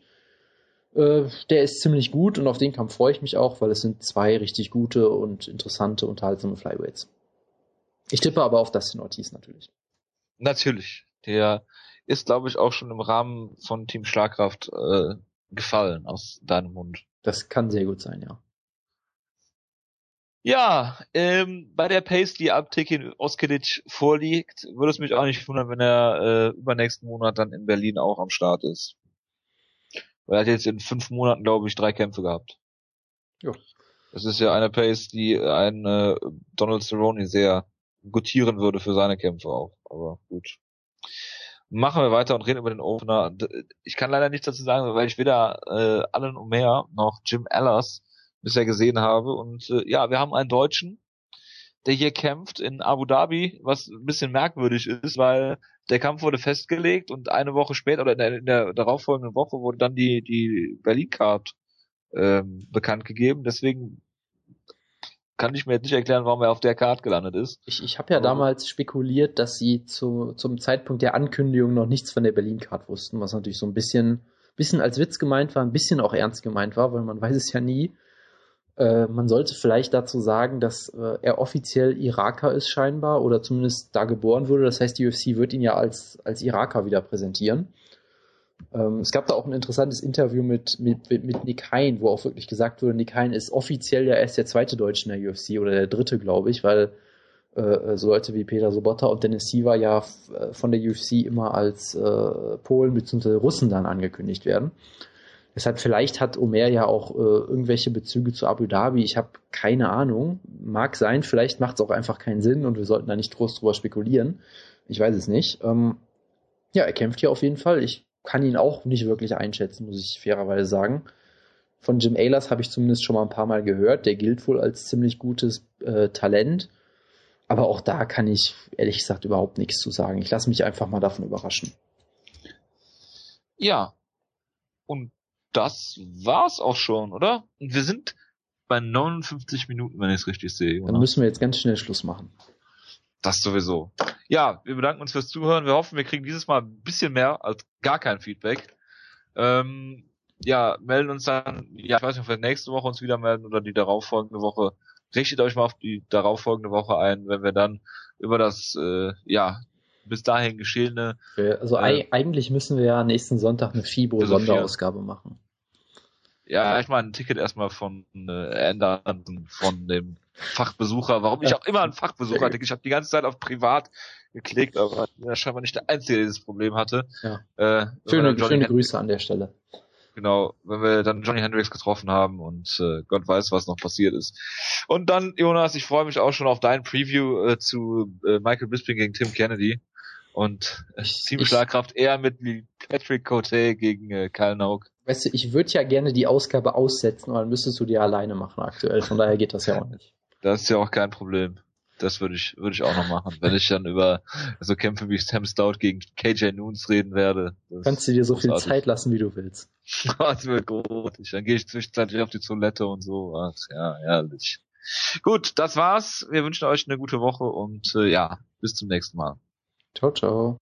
Äh, der ist ziemlich gut und auf den Kampf freue ich mich auch, weil es sind zwei richtig gute und interessante, unterhaltsame Flyweights. Ich tippe aber auf Dustin Ortiz natürlich. Natürlich. Der ist, glaube ich, auch schon im Rahmen von Team Schlagkraft äh, gefallen aus deinem Mund. Das kann sehr gut sein, ja. Ja, ähm, bei der Pace, die Abtick Oskilic vorliegt, würde es mich auch nicht wundern, wenn er äh, übernächsten Monat dann in Berlin auch am Start ist. Weil er hat jetzt in fünf Monaten, glaube ich, drei Kämpfe gehabt. Ja. Das ist ja eine Pace, die ein äh, Donald Cerrone sehr gutieren würde für seine Kämpfe auch. Aber gut. Machen wir weiter und reden über den Opener. Ich kann leider nichts dazu sagen, weil ich weder äh, Allen Omer noch Jim Allers bisher gesehen habe. Und äh, ja, wir haben einen Deutschen, der hier kämpft in Abu Dhabi, was ein bisschen merkwürdig ist, weil der Kampf wurde festgelegt und eine Woche später oder in der, in der darauffolgenden Woche wurde dann die, die Berlin-Card ähm, bekannt gegeben. Deswegen kann ich mir jetzt nicht erklären, warum er auf der Card gelandet ist. Ich, ich habe ja damals spekuliert, dass sie zu, zum Zeitpunkt der Ankündigung noch nichts von der Berlin-Card wussten, was natürlich so ein bisschen, bisschen als Witz gemeint war, ein bisschen auch ernst gemeint war, weil man weiß es ja nie. Äh, man sollte vielleicht dazu sagen, dass äh, er offiziell Iraker ist scheinbar oder zumindest da geboren wurde. Das heißt, die UFC wird ihn ja als, als Iraker wieder präsentieren. Ähm, es gab da auch ein interessantes Interview mit, mit, mit Nick Hein, wo auch wirklich gesagt wurde, Nick Hein ist offiziell ja erst der zweite Deutsche in der UFC oder der dritte, glaube ich, weil äh, so Leute wie Peter Sobotta und Dennis Siva ja äh, von der UFC immer als äh, Polen bzw. Russen dann angekündigt werden. Deshalb vielleicht hat Omer ja auch äh, irgendwelche Bezüge zu Abu Dhabi. Ich habe keine Ahnung. Mag sein, vielleicht macht es auch einfach keinen Sinn und wir sollten da nicht groß drüber spekulieren. Ich weiß es nicht. Ähm, ja, er kämpft hier auf jeden Fall. Ich kann ihn auch nicht wirklich einschätzen, muss ich fairerweise sagen. Von Jim Ehlers habe ich zumindest schon mal ein paar Mal gehört. Der gilt wohl als ziemlich gutes äh, Talent. Aber auch da kann ich ehrlich gesagt überhaupt nichts zu sagen. Ich lasse mich einfach mal davon überraschen. Ja. Und das war's auch schon, oder? Und wir sind bei 59 Minuten, wenn ich es richtig sehe. Oder? Dann müssen wir jetzt ganz schnell Schluss machen. Das sowieso. Ja, wir bedanken uns fürs Zuhören. Wir hoffen, wir kriegen dieses Mal ein bisschen mehr als gar kein Feedback. Ähm, ja, melden uns dann, ja, ich weiß nicht, ob wir nächste Woche uns wieder melden oder die darauffolgende Woche. Richtet euch mal auf die darauffolgende Woche ein, wenn wir dann über das, äh, ja, bis dahin geschehene. Also äh, eigentlich müssen wir ja nächsten Sonntag eine FIBO-Sonderausgabe machen. Ja, ich meine, ein Ticket erstmal von äh, ändern von dem Fachbesucher. Warum ich auch immer einen Fachbesucher hatte. Ich habe die ganze Zeit auf privat geklickt, aber er scheinbar nicht der Einzige, der dieses Problem hatte. Ja. Äh, schöne schöne Grüße an der Stelle. Genau, wenn wir dann Johnny Hendricks getroffen haben und äh, Gott weiß, was noch passiert ist. Und dann, Jonas, ich freue mich auch schon auf dein Preview äh, zu äh, Michael Bisping gegen Tim Kennedy. Und äh, Teamschlagkraft eher mit Patrick Cote gegen äh, Kyle Nauk. Weißt du, ich würde ja gerne die Ausgabe aussetzen, aber dann müsstest du die alleine machen aktuell. Von daher geht das ja auch nicht. Das ist ja auch kein Problem. Das würde ich, würde ich auch noch machen, wenn ich dann über so Kämpfe wie Sam Stout gegen KJ Noons reden werde. Kannst du dir so viel Zeit lassen, wie du willst. das wird großartig. Dann gehe ich zwischenzeitlich auf die Toilette und so. Ja, herrlich. Gut, das war's. Wir wünschen euch eine gute Woche und äh, ja, bis zum nächsten Mal. Ciao, ciao.